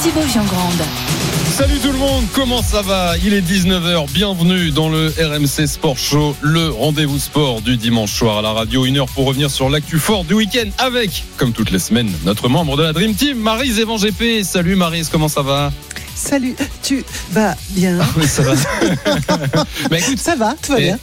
Giangrande. Salut tout le monde, comment ça va? Il est 19h, bienvenue dans le RMC Sport Show, le rendez-vous sport du dimanche soir à la radio. Une heure pour revenir sur l'actu fort du week-end avec, comme toutes les semaines, notre membre de la Dream Team, Marise Evan. Salut Marise, comment ça va? Salut, tu vas bien Oui, ça va. Écoute, ça va, tout va bien.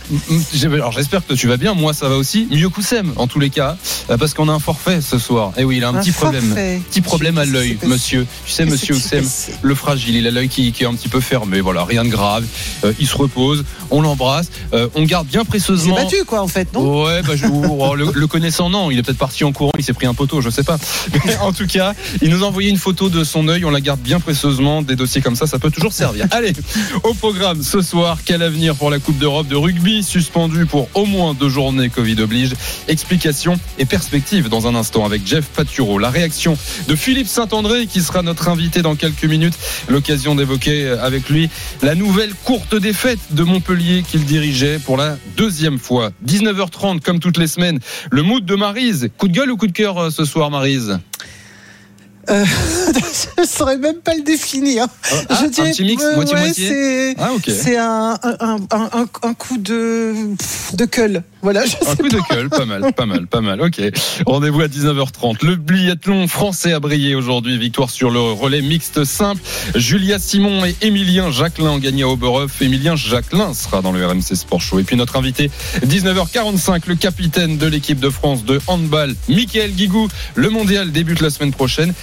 Alors j'espère que tu vas bien, moi ça va aussi, mieux qu'Oussem en tous les cas, euh, parce qu'on a un forfait ce soir. Et eh oui, il a un, petit problème, petit problème à l'œil, monsieur. Tu sais, monsieur Oussem, le fragile, il a l'œil qui, est un petit peu fermé. Voilà, rien de grave. Euh, il se repose, on l'embrasse, euh, on garde bien précieusement. Il battu quoi en fait, non Ouais, bah, je, oh, le, connaissant non, il est peut-être parti en courant, il s'est pris un poteau, je sais pas. Mais en tout cas, il nous a envoyé une photo de son œil, on la garde bien précieusement. Des comme ça, ça peut toujours servir. Allez, au programme ce soir, quel avenir pour la Coupe d'Europe de rugby suspendue pour au moins deux journées Covid oblige. Explication et perspective dans un instant avec Jeff Paturo. La réaction de Philippe Saint-André qui sera notre invité dans quelques minutes. L'occasion d'évoquer avec lui la nouvelle courte défaite de Montpellier qu'il dirigeait pour la deuxième fois. 19h30 comme toutes les semaines. Le mood de Marise. Coup de gueule ou coup de cœur euh, ce soir Marise euh, je ne saurais même pas le définir. Ah, je dirais, un petit mix, moitié moitié. C'est ah, okay. un, un, un, un, coup de de cull. Voilà, je un coup de cull, pas mal, pas mal, pas mal. Ok. Rendez-vous à 19h30. Le biathlon français a brillé aujourd'hui. Victoire sur le relais mixte simple. Julia Simon et Émilien Jacquelin ont gagné à Oberhof. Émilien Jacquelin sera dans le RMC Sport Show. Et puis notre invité, 19h45, le capitaine de l'équipe de France de handball, Michael Guigou. Le mondial débute la semaine prochaine.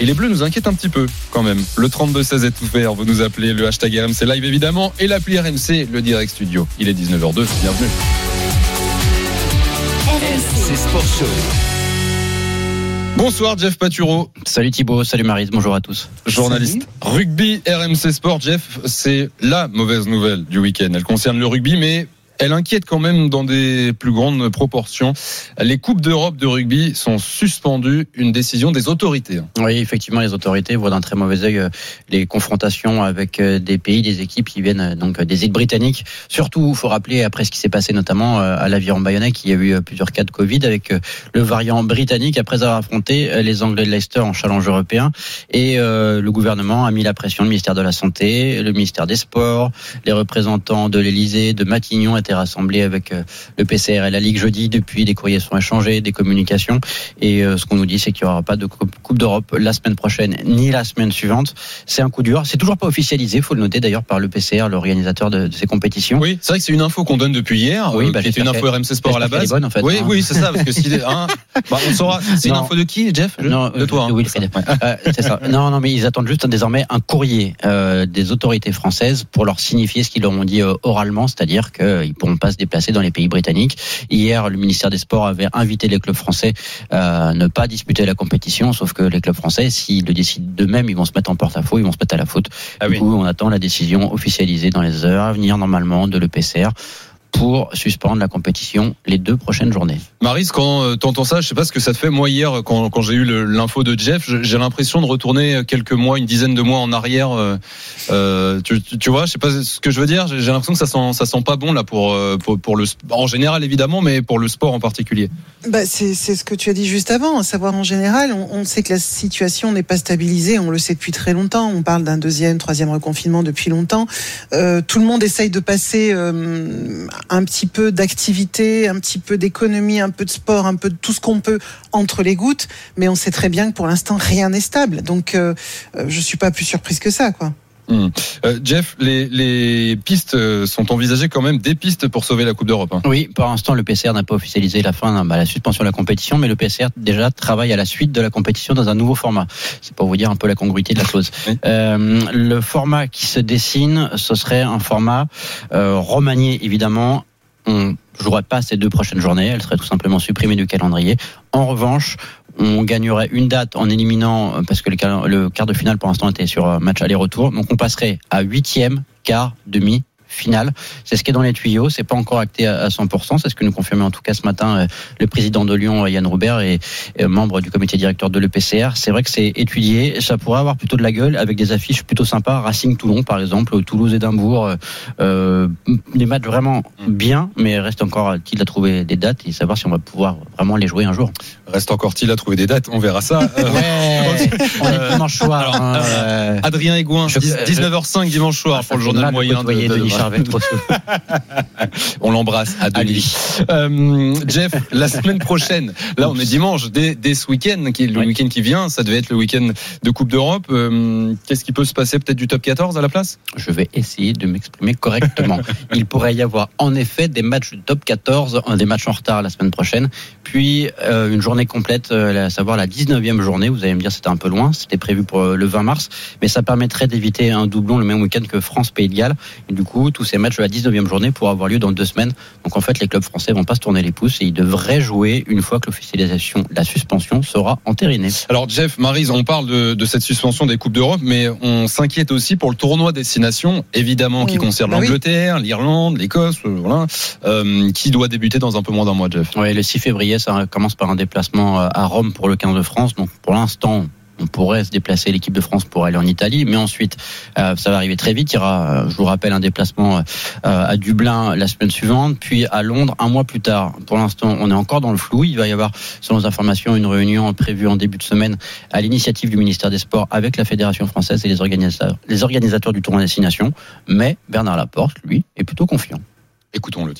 Et les Bleus nous inquiètent un petit peu quand même. Le 32-16 est ouvert, vous nous appelez, le hashtag RMC Live évidemment, et l'appli RMC, le direct studio. Il est 19h02, bienvenue. RMC Sport Show. Bonsoir Jeff Paturo. Salut Thibaut, salut Marise, bonjour à tous. Journaliste rugby RMC Sport. Jeff, c'est la mauvaise nouvelle du week-end. Elle concerne le rugby, mais elle inquiète quand même dans des plus grandes proportions. Les coupes d'Europe de rugby sont suspendues, une décision des autorités. Oui, effectivement, les autorités voient d'un très mauvais œil euh, les confrontations avec euh, des pays, des équipes qui viennent euh, donc des îles britanniques. Surtout, il faut rappeler après ce qui s'est passé notamment à l'aviron Bayonnais, qui a eu plusieurs cas de Covid avec le variant britannique après avoir affronté les Anglais de Leicester en challenge européen. Et le gouvernement a mis la pression, le ministère de la Santé, le ministère des Sports, les représentants de l'Elysée, de Matignon, été rassemblé avec euh, le PCR et la Ligue jeudi. Depuis, des courriers sont échangés, des communications. Et euh, ce qu'on nous dit, c'est qu'il n'y aura pas de Coupe d'Europe la semaine prochaine ni la semaine suivante. C'est un coup dur. C'est toujours pas officialisé, faut le noter d'ailleurs par le PCR, l'organisateur de, ces compétitions. Oui, c'est vrai que c'est une info qu'on donne depuis hier. Oui, euh, bah, qui une info RMC Sport à la base. Bonne, en fait, oui, hein. oui, c'est ça. Parce que si, hein, bah, on saura. C'est une info de qui, Jeff? Non, de toi. Oui, hein, c'est ça. Non, non, mais ils attendent juste désormais un courrier des autorités françaises pour leur signifier ce qu'ils leur ont dit oralement, c'est-à-dire qu'ils pourront pas se déplacer dans les pays britanniques. Hier, le ministère des Sports avait invité les clubs français à ne pas disputer la compétition, sauf que les clubs français, s'ils le décident d'eux-mêmes, ils vont se mettre en porte-à-faux, ils vont se mettre à la faute. Ah du coup, on attend la décision officialisée dans les heures à venir normalement de l'EPCR pour suspendre la compétition les deux prochaines journées. Marise, quand euh, t'entends ça, je sais pas ce que ça te fait. Moi hier, quand, quand j'ai eu l'info de Jeff, j'ai l'impression de retourner quelques mois, une dizaine de mois en arrière. Euh, euh tu, tu, vois, je sais pas ce que je veux dire. J'ai l'impression que ça sent, ça sent pas bon là pour, pour, pour le en général évidemment, mais pour le sport en particulier. Bah, c'est ce que tu as dit juste avant. À savoir en général, on, on sait que la situation n'est pas stabilisée. On le sait depuis très longtemps. On parle d'un deuxième, troisième reconfinement depuis longtemps. Euh, tout le monde essaye de passer un petit peu d'activité, un petit peu d'économie, un peu de sport, un peu de tout ce qu'on peut entre les gouttes, mais on sait très bien que pour l'instant rien n'est stable. Donc euh, euh, je suis pas plus surprise que ça, quoi. Hmm. Euh, Jeff, les, pistes sont envisagées quand même des pistes pour sauver la Coupe d'Europe. Hein. Oui, pour l'instant, le PCR n'a pas officialisé la fin, bah, la suspension de la compétition, mais le PCR déjà travaille à la suite de la compétition dans un nouveau format. C'est pour vous dire un peu la congruité de la chose. le format qui se dessine, ce serait un format remanié évidemment on jouerait pas ces deux prochaines journées, elles seraient tout simplement supprimées du calendrier. En revanche, on gagnerait une date en éliminant, parce que le quart de finale pour l'instant était sur un match aller-retour, donc on passerait à huitième, quart, demi, finale. C'est ce qui est dans les tuyaux, c'est pas encore acté à à 100%, c'est ce que nous confirmait en tout cas ce matin euh, le président de Lyon, Yann Roubert, et, membre du comité directeur de l'EPCR. C'est vrai que c'est étudié, ça pourrait avoir plutôt de la gueule avec des affiches plutôt sympas, Racing-Toulon par exemple, Toulouse-Édimbourg, euh, euh, des matchs vraiment bien, mais reste encore-t-il à trouver des dates et savoir si on va pouvoir vraiment les jouer un jour. Reste encore-t-il à trouver des dates On verra ça. Euh, Ouais, on est dimanche soir. Alors, hein, euh, Adrien Aigouin, Je- 10 19h05 dimanche soir ça pour le journal de moyen de, de- On l'embrasse à. Denis. Euh, Jeff, la semaine prochaine, là on est dimanche, dès, dès ce week-end, qui est le Oui. week-end qui vient, ça devait être le week-end de Coupe d'Europe. Euh, Qu'est-ce qui peut se passer Peut-être du top 14 à la place? Je vais essayer de m'exprimer correctement. Il pourrait y avoir en effet des matchs du top 14, euh, des matchs en retard la semaine prochaine, puis euh, une journée complète, à savoir la 19e journée. Vous allez me dire c'était un peu loin, c'était prévu pour le 20 mars, mais ça permettrait d'éviter un doublon le même week-end que France-Pays de Galles. Et du coup, tous ces matchs de la 19e journée pourront avoir lieu dans deux semaines. Donc en fait, les clubs français vont pas se tourner les pouces et ils devraient jouer une fois que l'officialisation, la suspension sera entérinée. Alors Jeff, Marise, on parle de, de cette suspension des Coupes d'Europe, mais on s'inquiète aussi pour le tournoi destination, évidemment, qui Oui. concerne Bah oui. l'Angleterre, l'Irlande, l'Écosse, euh, voilà, euh, qui doit débuter dans un peu moins d'un mois, Jeff. Oui, le 6 février, ça commence par un déplacement euh, à Rome pour le 15 de France. Donc pour l'instant, on pourrait se déplacer l'équipe de France pour aller en Italie, mais ensuite euh, ça va arriver très vite. Il y aura, euh, je vous rappelle, un déplacement euh, à Dublin la semaine suivante, puis à Londres un mois plus tard. Pour l'instant, on est encore dans le flou. Il va y avoir, selon les informations, une réunion prévue en début de semaine à l'initiative du ministère des Sports avec la Fédération française et les organisateurs, du tournoi Destination. Mais Bernard Laporte, lui, est plutôt confiant. Écoutons-le,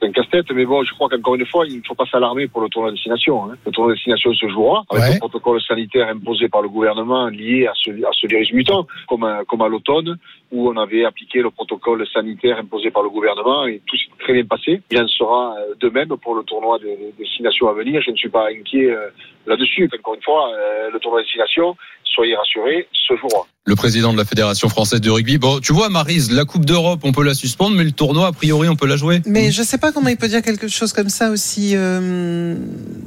C'est un casse-tête, mais bon, je crois qu'encore une fois, il ne faut pas s'alarmer pour le tournoi de destination. Hein. Le tournoi de destination se jouera avec Ouais. le protocole sanitaire imposé par le gouvernement lié à ce, à ce virus mutant, comme, à- comme à l'automne, où on avait appliqué le protocole sanitaire imposé par le gouvernement et tout s'est très bien passé. Il en sera euh, de même pour le tournoi de, de destination à venir. Je ne suis pas inquiet euh, là-dessus. Encore une fois, euh, le tournoi de destination, soyez rassurés, se jouera. Le président de la Fédération française de rugby. Bon, tu vois, Marise, la Coupe d'Europe, on peut la suspendre, mais le tournoi, a priori, on peut la jouer. Mais je sais pas comment il peut dire quelque chose comme ça aussi euh,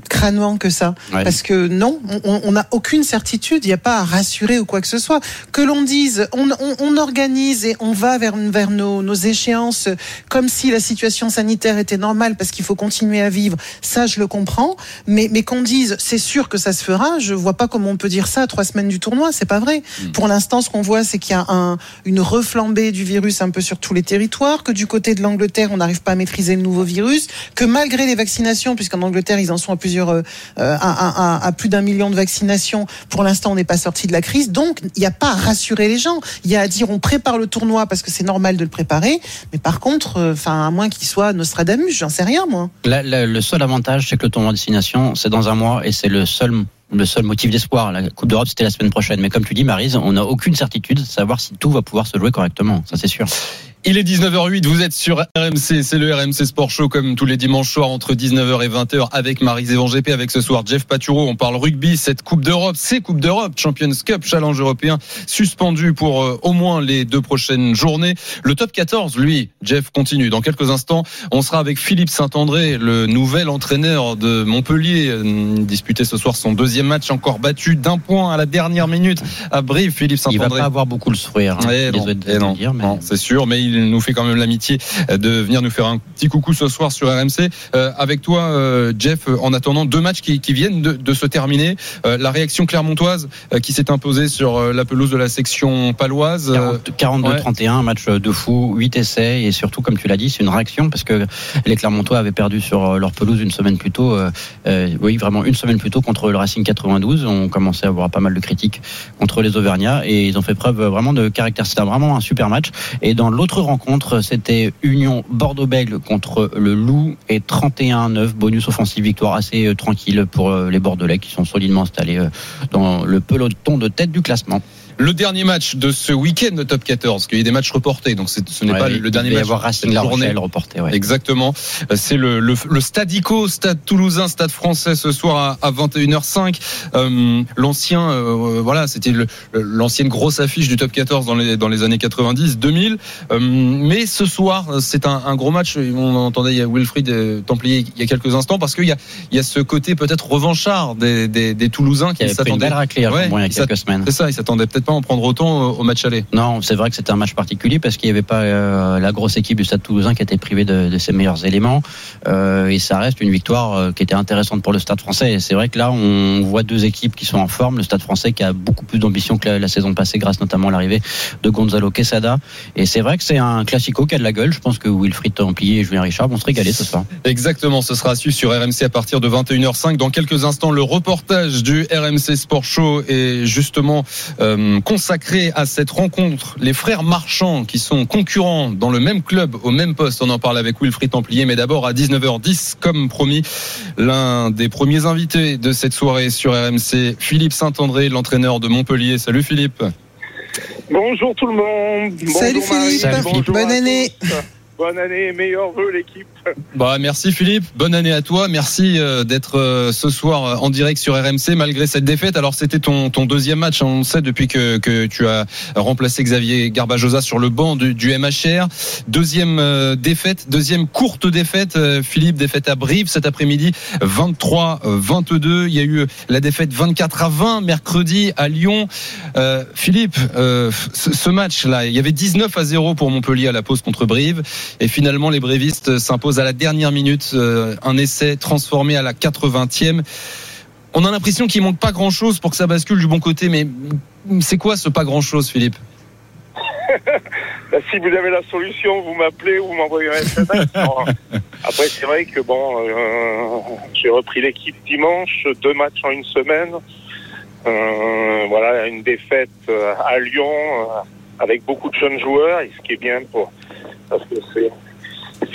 crânant que ça. Ouais. Parce que non, on- n'a aucune certitude, il n'y a pas à rassurer ou quoi que ce soit. Que l'on dise, on, on- on organise et on va vers, vers nos, nos échéances comme si la situation sanitaire était normale parce qu'il faut continuer à vivre, ça je le comprends. Mais, mais qu'on dise, c'est sûr que ça se fera, je vois pas comment on peut dire ça à trois semaines du tournoi, c'est pas vrai. Pour l'instant, ce qu'on voit, c'est qu'il y a un, une reflambée du virus un peu sur tous les territoires, que du côté de l'Angleterre, on n'arrive pas à maîtriser le nouveau virus, que malgré les vaccinations, puisqu'en Angleterre, ils en sont à plusieurs, euh, à, à- plus d'un million de vaccinations, pour l'instant, on n'est pas sorti de la crise. Donc, il n'y a pas à rassurer les gens. Il y a à dire, on prépare le tournoi parce que c'est normal de le préparer. Mais par contre, euh, enfin, à moins qu'il soit Nostradamus, j'en sais rien, moi. Le seul avantage, c'est que le tournoi de destination, c'est dans un mois et c'est le seul le seul motif d'espoir. La Coupe d'Europe, c'était la semaine prochaine. Mais comme tu dis, Marise, on n'a aucune certitude de savoir si tout va pouvoir se jouer correctement. Ça, c'est sûr. Il est 19h08, vous êtes sur RMC, c'est le RMC Sport Show comme tous les dimanches soirs entre 19h et 20h avec Marie Zévan GP, avec ce soir Jeff Paturo, on parle rugby, cette Coupe d'Europe, ces Coupes d'Europe, Champions Cup, Challenge européen, suspendu pour euh, au moins les deux prochaines journées. Le top 14, lui, Jeff continue. Dans quelques instants, on sera avec Philippe Saint-André, le nouvel entraîneur de Montpellier, euh, disputé ce soir son deuxième match, encore battu d'un point à la dernière minute à Brive, Philippe Il va Saint-André. pas avoir beaucoup le sourire. hein. Eh non, eh le non, dire, mais non, c'est sûr, mais il nous fait quand même l'amitié de venir nous faire un petit coucou ce soir sur RMC. Euh, avec toi, euh, Jeff, en attendant deux matchs qui, qui viennent de, de se terminer, euh, la réaction clermontoise euh, qui s'est imposée sur euh, la pelouse de la section paloise. euh, 42-31, un match de fou, 8 essais et surtout, comme tu l'as dit, c'est une réaction parce que les Clermontois avaient perdu sur euh, leur pelouse une semaine plus tôt. euh, euh, oui, vraiment une semaine plus tôt contre le Racing 92. On commençait à avoir pas mal de critiques contre les Auvergnats et ils ont fait preuve vraiment de caractère. C'était vraiment un super match. Et dans l'autre rencontre, c'était Union Bordeaux-Bègles contre le Loup et 31-9, bonus offensive, victoire assez euh, tranquille pour euh, les Bordelais qui sont solidement installés euh, dans le peloton de tête du classement. Le dernier match de ce week-end de top 14, parce qu'il y a des matchs reportés, donc ce n'est Ouais, pas il le dernier devait y match. avoir de Racing La journée. Rochelle reporté. Ouais. Exactement. Euh, C'est le, le, le Stade ICO, Stade Toulousain, Stade Français ce soir à, à 21h05. Euh, L'ancien, euh, voilà, c'était l'ancienne grosse affiche du Top 14 dans les dans les années 90, 2000. Euh, mais ce soir, c'est un, un gros match. On entendait il y Wilfried Templier il y a quelques instants parce qu'il y a il y a ce côté peut-être revanchard des, des, des Toulousains Qui s'attendaient. Ouais, il y a il quelques semaines. C'est ça, ils s'attendaient peut-être pas en prendre autant au, au match aller. Non, c'est vrai que c'était un match particulier parce qu'il n'y avait pas euh, la grosse équipe du Stade Toulousain qui était privée de, de ses meilleurs éléments. Euh, et ça reste une victoire euh, qui était intéressante pour le Stade français. Et c'est vrai que là, on voit deux équipes qui sont en forme. Le Stade français qui a beaucoup plus d'ambition que la, la saison passée grâce notamment à l'arrivée de Gonzalo Quesada. Et c'est vrai que c'est un classico qui a de la gueule. Je pense que Wilfried Templier et Julien Richard vont se régaler ce soir. Exactement, ce sera suivre sur RMC à partir de 21h05. Dans quelques instants, le reportage du RMC Sport Show est justement euh, consacré à cette rencontre. Les frères marchands qui sont concurrents dans le même club, au même poste. On en parle avec Wilfried Templier, mais d'abord à 19h10, comme promis, l'un des premiers invités de cette soirée sur RMC, Philippe Saint-André, l'entraîneur de Montpellier. Salut Philippe. Bonjour tout le monde. Salut Bonjour Marie. Philippe. Salut Bonne année. Bonne année, meilleurs vœux l'équipe. Bah merci Philippe, bonne année à toi, merci euh, d'être euh, ce soir euh, en direct sur RMC malgré cette défaite. Alors c'était ton, ton deuxième match, hein, on sait depuis que, que tu as remplacé Xavier Garbajosa sur le banc du, du MHR. Deuxième défaite, deuxième courte défaite, Philippe défaite à Brive cet après-midi 23-22. Il y a eu la défaite 24 à 20 mercredi à Lyon. Euh, Philippe, euh, ce, ce match-là, il y avait 19 à 0 pour Montpellier à la pause contre Brive. Et finalement, les brévistes s'imposent à la dernière minute. euh, un essai transformé à la 80e. On a l'impression qu'il manque pas grand-chose pour que ça bascule du bon côté. Mais c'est quoi ce pas grand-chose, Philippe? Bah, si vous avez la solution, vous m'appelez ou m'envoyez un SMS. Bon, Après, c'est vrai que bon, euh, j'ai repris l'équipe dimanche, deux matchs en une semaine. Euh, voilà, une défaite à Lyon euh, avec beaucoup de jeunes joueurs, et ce qui est bien pour parce que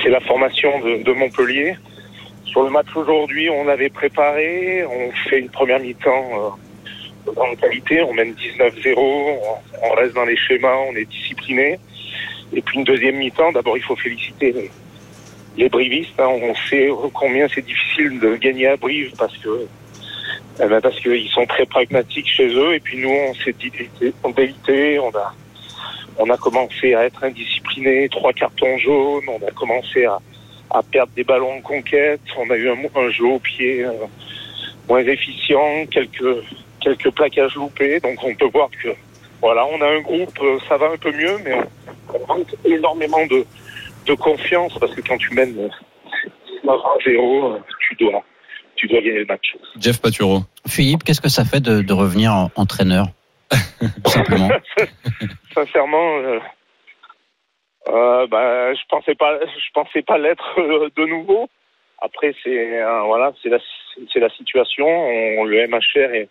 c'est la formation de, Montpellier. Sur le match aujourd'hui, on avait préparé, on fait une première mi-temps euh, qualité, on mène 19-0, on, reste dans les schémas, on est discipliné. Et puis une deuxième mi-temps, d'abord il faut féliciter les, brivistes. hein. On sait combien c'est difficile de gagner à Brive parce que eh ben, parce qu'ils sont très pragmatiques chez eux. Et puis nous, on s'est délité, on on a on a commencé à être indiscipliné, trois cartons jaunes, on a commencé à, à perdre des ballons de conquête, on a eu un, un jeu au pied euh, moins efficient, quelques quelques plaquages loupés. Donc on peut voir que voilà, on a un groupe, euh, ça va un peu mieux, mais on, on manque énormément de, de confiance parce que quand tu mènes euh, 19 à 0, euh, tu dois tu dois gagner le match. Jeff Paturo. Philippe, qu'est-ce que ça fait de, de revenir en- entraîneur? Sincèrement, euh, euh, bah, je pensais pas, je pensais pas l'être euh, de nouveau. Après, c'est voilà, c'est la, situation. On, le MHR est,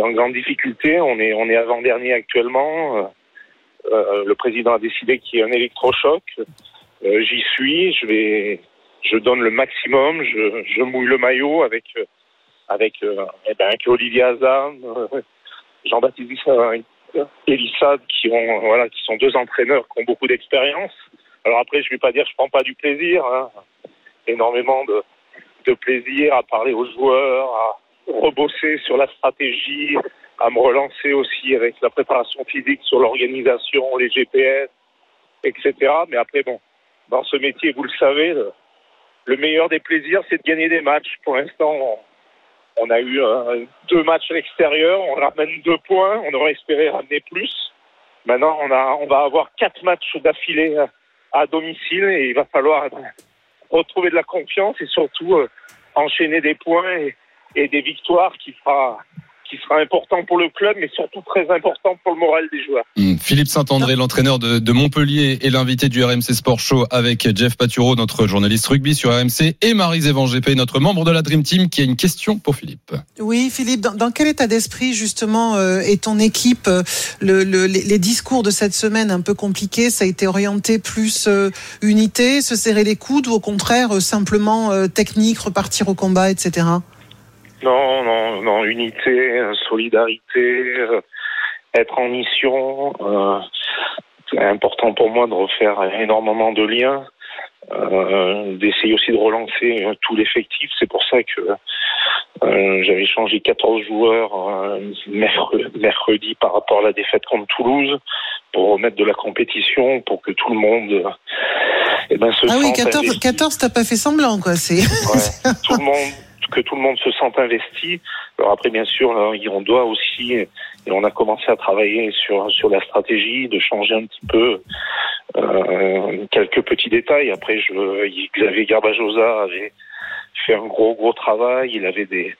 en grande difficulté. On est, on est avant dernier actuellement. Le président a décidé qu'il y ait un électrochoc. J'y suis. Je vais, je donne le maximum. Je, mouille le maillot avec, avec, euh, eh ben, Olivier Hazan, euh, Jean-Baptiste euh, Elissade qui ont qui sont deux entraîneurs qui ont beaucoup d'expérience. Alors après je vais pas dire je prends pas du plaisir, hein. énormément de, de plaisir à parler aux joueurs, à rebosser sur la stratégie, à me relancer aussi avec la préparation physique sur l'organisation, les GPS, etc. Mais après bon, dans ce métier vous le savez, le, le meilleur des plaisirs c'est de gagner des matchs. Pour l'instant on a eu euh, deux matchs à l'extérieur, on ramène deux points, on aurait espéré ramener plus. Maintenant, on, a, on va avoir quatre matchs d'affilée à, à domicile et il va falloir euh, retrouver de la confiance et surtout euh, enchaîner des points et, et des victoires qui fera, qui sera important pour le club, mais surtout très important pour le moral des joueurs. Hum, Philippe Saint-André, l'entraîneur de, de Montpellier et l'invité du RMC Sport Show avec Jeff Paturo, notre journaliste rugby sur RMC, et Marie-Zévan GP, notre membre de la Dream Team, qui a une question pour Philippe. Oui, Philippe, dans, dans quel état d'esprit justement euh, est ton équipe euh, le, le- les, les discours de cette semaine un peu compliqués, ça a été orienté plus euh, unité, se serrer les coudes ou au contraire euh, simplement euh, technique, repartir au combat, etc. Non, non, non, unité, euh, solidarité, euh, être en mission. Euh, c'est important pour moi de refaire énormément de liens, euh, d'essayer aussi de relancer tout l'effectif. C'est pour ça que euh, j'avais changé 14 joueurs mercredi, par rapport à la défaite contre Toulouse pour remettre de la compétition, pour que tout le monde eh ben, se Ah oui, sente 14, investi. 14 t'as pas fait semblant, quoi. C'est. Ouais, tout le monde, que tout le monde se sente investi. Alors après, bien sûr, on doit aussi, et on a commencé à travailler sur sur la stratégie, de changer un petit peu euh, quelques petits détails. Après, je, Xavier Garbajosa avait fait un gros gros travail. Il avait des,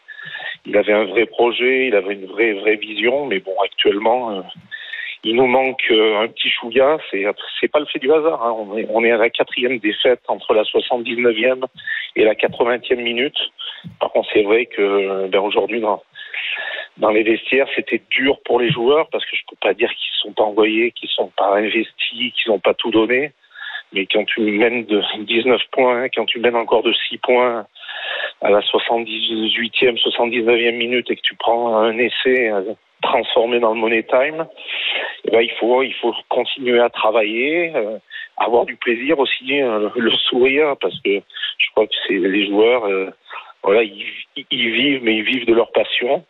il avait un vrai projet, il avait une vraie vraie vision. Mais bon, actuellement. euh, il nous manque euh, un petit chouïa, c'est c'est pas le fait du hasard. hein. On, est, à la quatrième défaite entre la 79e et la 80e minute. Par contre, c'est vrai que ben, aujourd'hui dans les vestiaires, c'était dur pour les joueurs parce que je peux pas dire qu'ils se sont pas envoyés, qu'ils sont pas investis, qu'ils n'ont pas tout donné. Mais quand tu mènes de 19 points, quand tu mènes encore de 6 points à la 78e, 79e minute et que tu prends un essai transformé dans le money time, eh ben, il faut il faut continuer à travailler, euh, avoir du plaisir aussi, euh, le sourire parce que je crois que c'est les joueurs euh, voilà, ils, vivent, mais ils vivent de leur passion.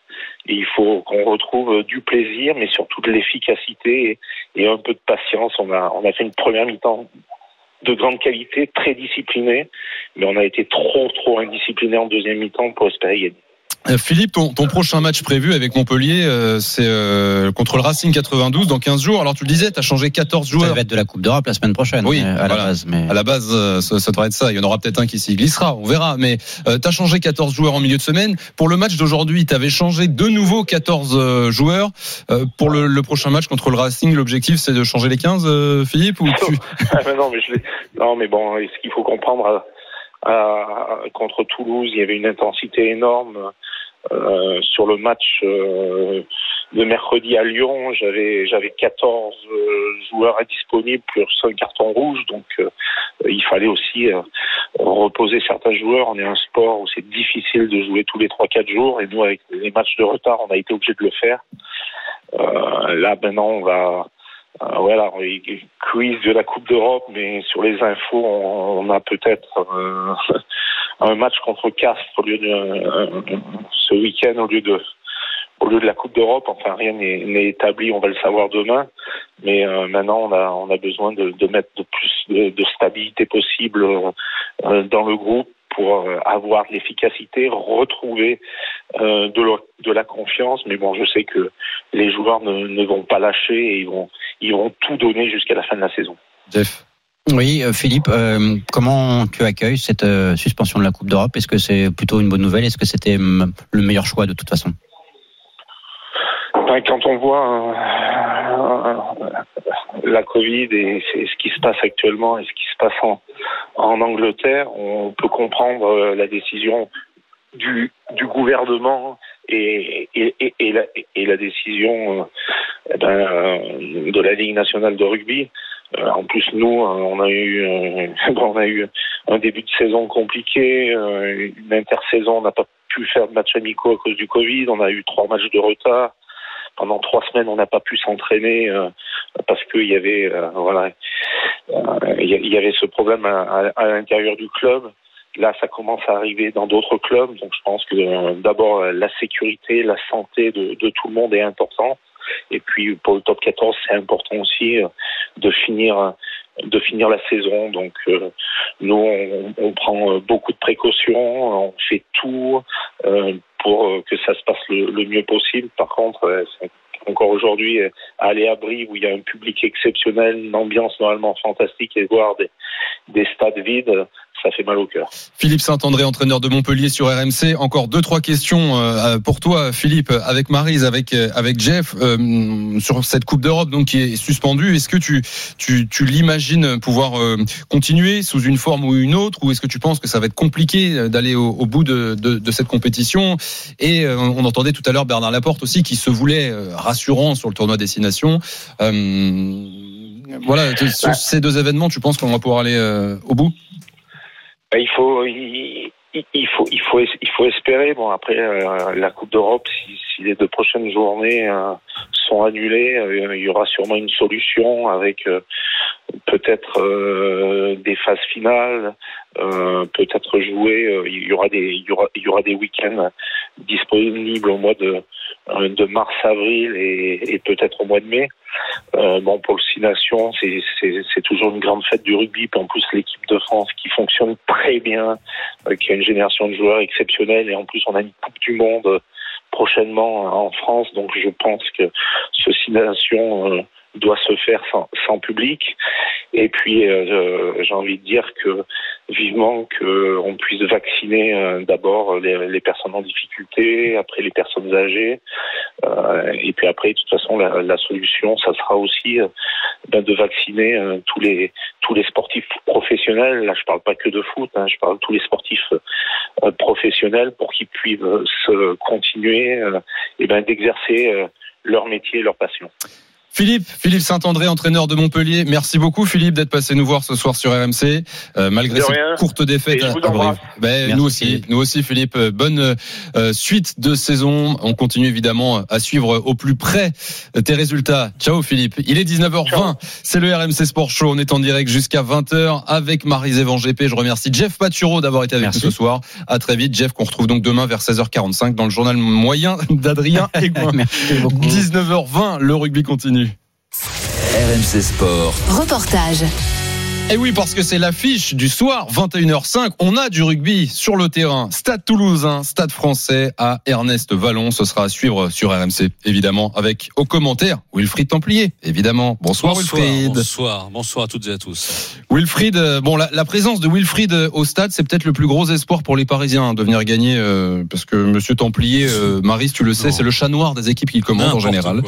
Et il faut qu'on retrouve du plaisir, mais surtout de l'efficacité et, et un peu de patience. On a, on a fait une première mi-temps de grande qualité, très disciplinée, mais on a été trop, trop indiscipliné en deuxième mi-temps pour espérer gagner. Euh, Philippe, ton, ton prochain match prévu avec Montpellier, euh, c'est euh, contre le Racing 92 dans 15 jours. Alors tu le disais, tu as changé 14 Ça joueurs. va être de la Coupe d'Europe la semaine prochaine. Oui, euh, à voilà. la base. Mais... À la base, euh, ça, ça devrait être ça. Il y en aura peut-être un qui s'y glissera, on verra. Mais euh, tu as changé 14 joueurs en milieu de semaine. Pour le match d'aujourd'hui, tu avais changé de nouveau 14 euh, joueurs. Euh, pour le, le prochain match contre le Racing, l'objectif c'est de changer les 15, euh, Philippe ou tu... Ah, non, mais je non, mais bon, ce qu'il faut comprendre, contre Toulouse, il y avait une intensité énorme. Euh, sur le match euh, de mercredi à Lyon, j'avais j'avais 14 euh, joueurs indisponibles plus un carton rouge, donc euh, il fallait aussi euh, reposer certains joueurs. On est un sport où c'est difficile de jouer tous les 3-4 jours, et nous avec les matchs de retard, on a été obligé de le faire. Là maintenant, on va euh, voilà, quiz de la Coupe d'Europe, mais sur les infos, on, on a peut-être euh, un match contre Castres au lieu de euh, ce week-end au lieu de au lieu de la Coupe d'Europe. Enfin, rien n'est n'est établi, on va le savoir demain. Mais euh, maintenant, on a on a besoin de, de mettre de plus de, de stabilité possible euh, dans le groupe pour euh, avoir de l'efficacité, retrouver euh, de, la, de la confiance. Mais bon, je sais que les joueurs ne, ne vont pas lâcher et ils vont ils vont tout donner jusqu'à la fin de la saison. Jeff Oui, euh, Philippe, euh, comment tu accueilles cette euh, suspension de la Coupe d'Europe? Est-ce que c'est plutôt une bonne nouvelle? Est-ce que c'était hum, le meilleur choix de toute façon? Quand on voit euh, la Covid et ce qui se passe actuellement et ce qui se passe en, Angleterre, on peut comprendre euh, la décision du, du gouvernement et, la, décision euh, eh ben, de la Ligue nationale de rugby. En plus, nous, on a eu, un début de saison compliqué, une intersaison, on n'a pas pu faire de matchs amicaux à cause du Covid, on a eu trois matchs de retard pendant trois semaines, on n'a pas pu s'entraîner euh, parce qu'il y avait euh, voilà, euh, il y avait ce problème à, l'intérieur du club. Là, ça commence à arriver dans d'autres clubs, donc je pense que euh, d'abord la sécurité, la santé de, tout le monde est important. Et puis pour le top 14, c'est important aussi euh, de finir de finir la saison. Donc euh, nous, on, on prend beaucoup de précautions, on fait tout euh, pour euh, que ça se passe le, mieux possible. Par contre, euh, encore aujourd'hui, euh, aller à Brive où il y a un public exceptionnel, une ambiance normalement fantastique et voir des, des stades vides, ça fait mal au cœur. Philippe Saint-André, entraîneur de Montpellier sur RMC. Encore deux trois questions euh, pour toi, Philippe, avec Marise, avec euh, avec Jeff euh, sur cette Coupe d'Europe donc qui est suspendue. Est-ce que tu tu, tu l'imagines pouvoir euh, continuer sous une forme ou une autre, ou est-ce que tu penses que ça va être compliqué d'aller au, au bout de, de, de cette compétition? Et euh, on entendait tout à l'heure Bernard Laporte aussi qui se voulait rassurant sur le tournoi destination. Voilà, sur ces deux événements, tu penses qu'on va pouvoir aller au bout? Il faut, il, il faut, il faut, il faut espérer. Bon, après euh, la Coupe d'Europe, si, si les deux prochaines journées euh, sont annulées, euh, il y aura sûrement une solution avec euh, peut-être euh, des phases finales, peut-être jouer. il y aura des, il y aura, il y aura des week-ends disponibles au mois de de mars, avril et, et peut-être au mois de mai. Euh, bon, pour le Six Nations, c'est- toujours une grande fête du rugby. En plus, l'équipe de France qui fonctionne très bien, euh, qui a une génération de joueurs exceptionnelle. Et en plus, on a une Coupe du Monde euh, prochainement en France. Donc, je pense que ce Six Nations euh, doit se faire sans, sans public. Et puis, euh, euh, j'ai envie de dire que vivement qu'on puisse vacciner euh, d'abord les, les personnes en difficulté, après les personnes âgées, euh, et puis après, de toute façon, la, la solution, ça sera aussi euh, ben, de vacciner euh, tous les tous les sportifs professionnels. Là, je parle pas que de foot, hein, je parle tous les sportifs professionnels pour qu'ils puissent se continuer et ben d'exercer leur métier, leur passion. Philippe, Philippe Saint-André, entraîneur de Montpellier. Merci beaucoup, Philippe, d'être passé nous voir ce soir sur RMC, euh, malgré cette courte défaite à Brive. Ben, nous aussi, Philippe. nous aussi, Philippe. Euh, Bonne euh, suite de saison. On continue évidemment à suivre au plus près tes résultats. Ciao, Philippe. Il est 19h20. Ciao. C'est le RMC Sport Show. On est en direct jusqu'à 20h avec Marie Van GP. Je remercie Jeff Paturo d'avoir été avec Merci. nous ce soir. À très vite, Jeff, qu'on retrouve donc demain vers 16h45 dans le journal moyen d'Adrien Aigouin. Merci beaucoup. 19h20, le rugby continue. RMC Sport. Reportage. Et oui, parce que c'est l'affiche du soir, 21h05. On a du rugby sur le terrain. Stade Toulousain, Stade français à Ernest Vallon. Ce sera à suivre sur RMC, évidemment, avec au commentaire Wilfried Templier, évidemment. Bonsoir, Wilfried. bonsoir, bonsoir à toutes et à tous. Wilfried, euh, bon, la, la présence de Wilfried euh, au stade, c'est peut-être le plus gros espoir pour les Parisiens hein, de venir gagner, euh, parce que Monsieur Templier, euh, Maris, tu le sais, c'est le chat noir des équipes qu'il commande en général.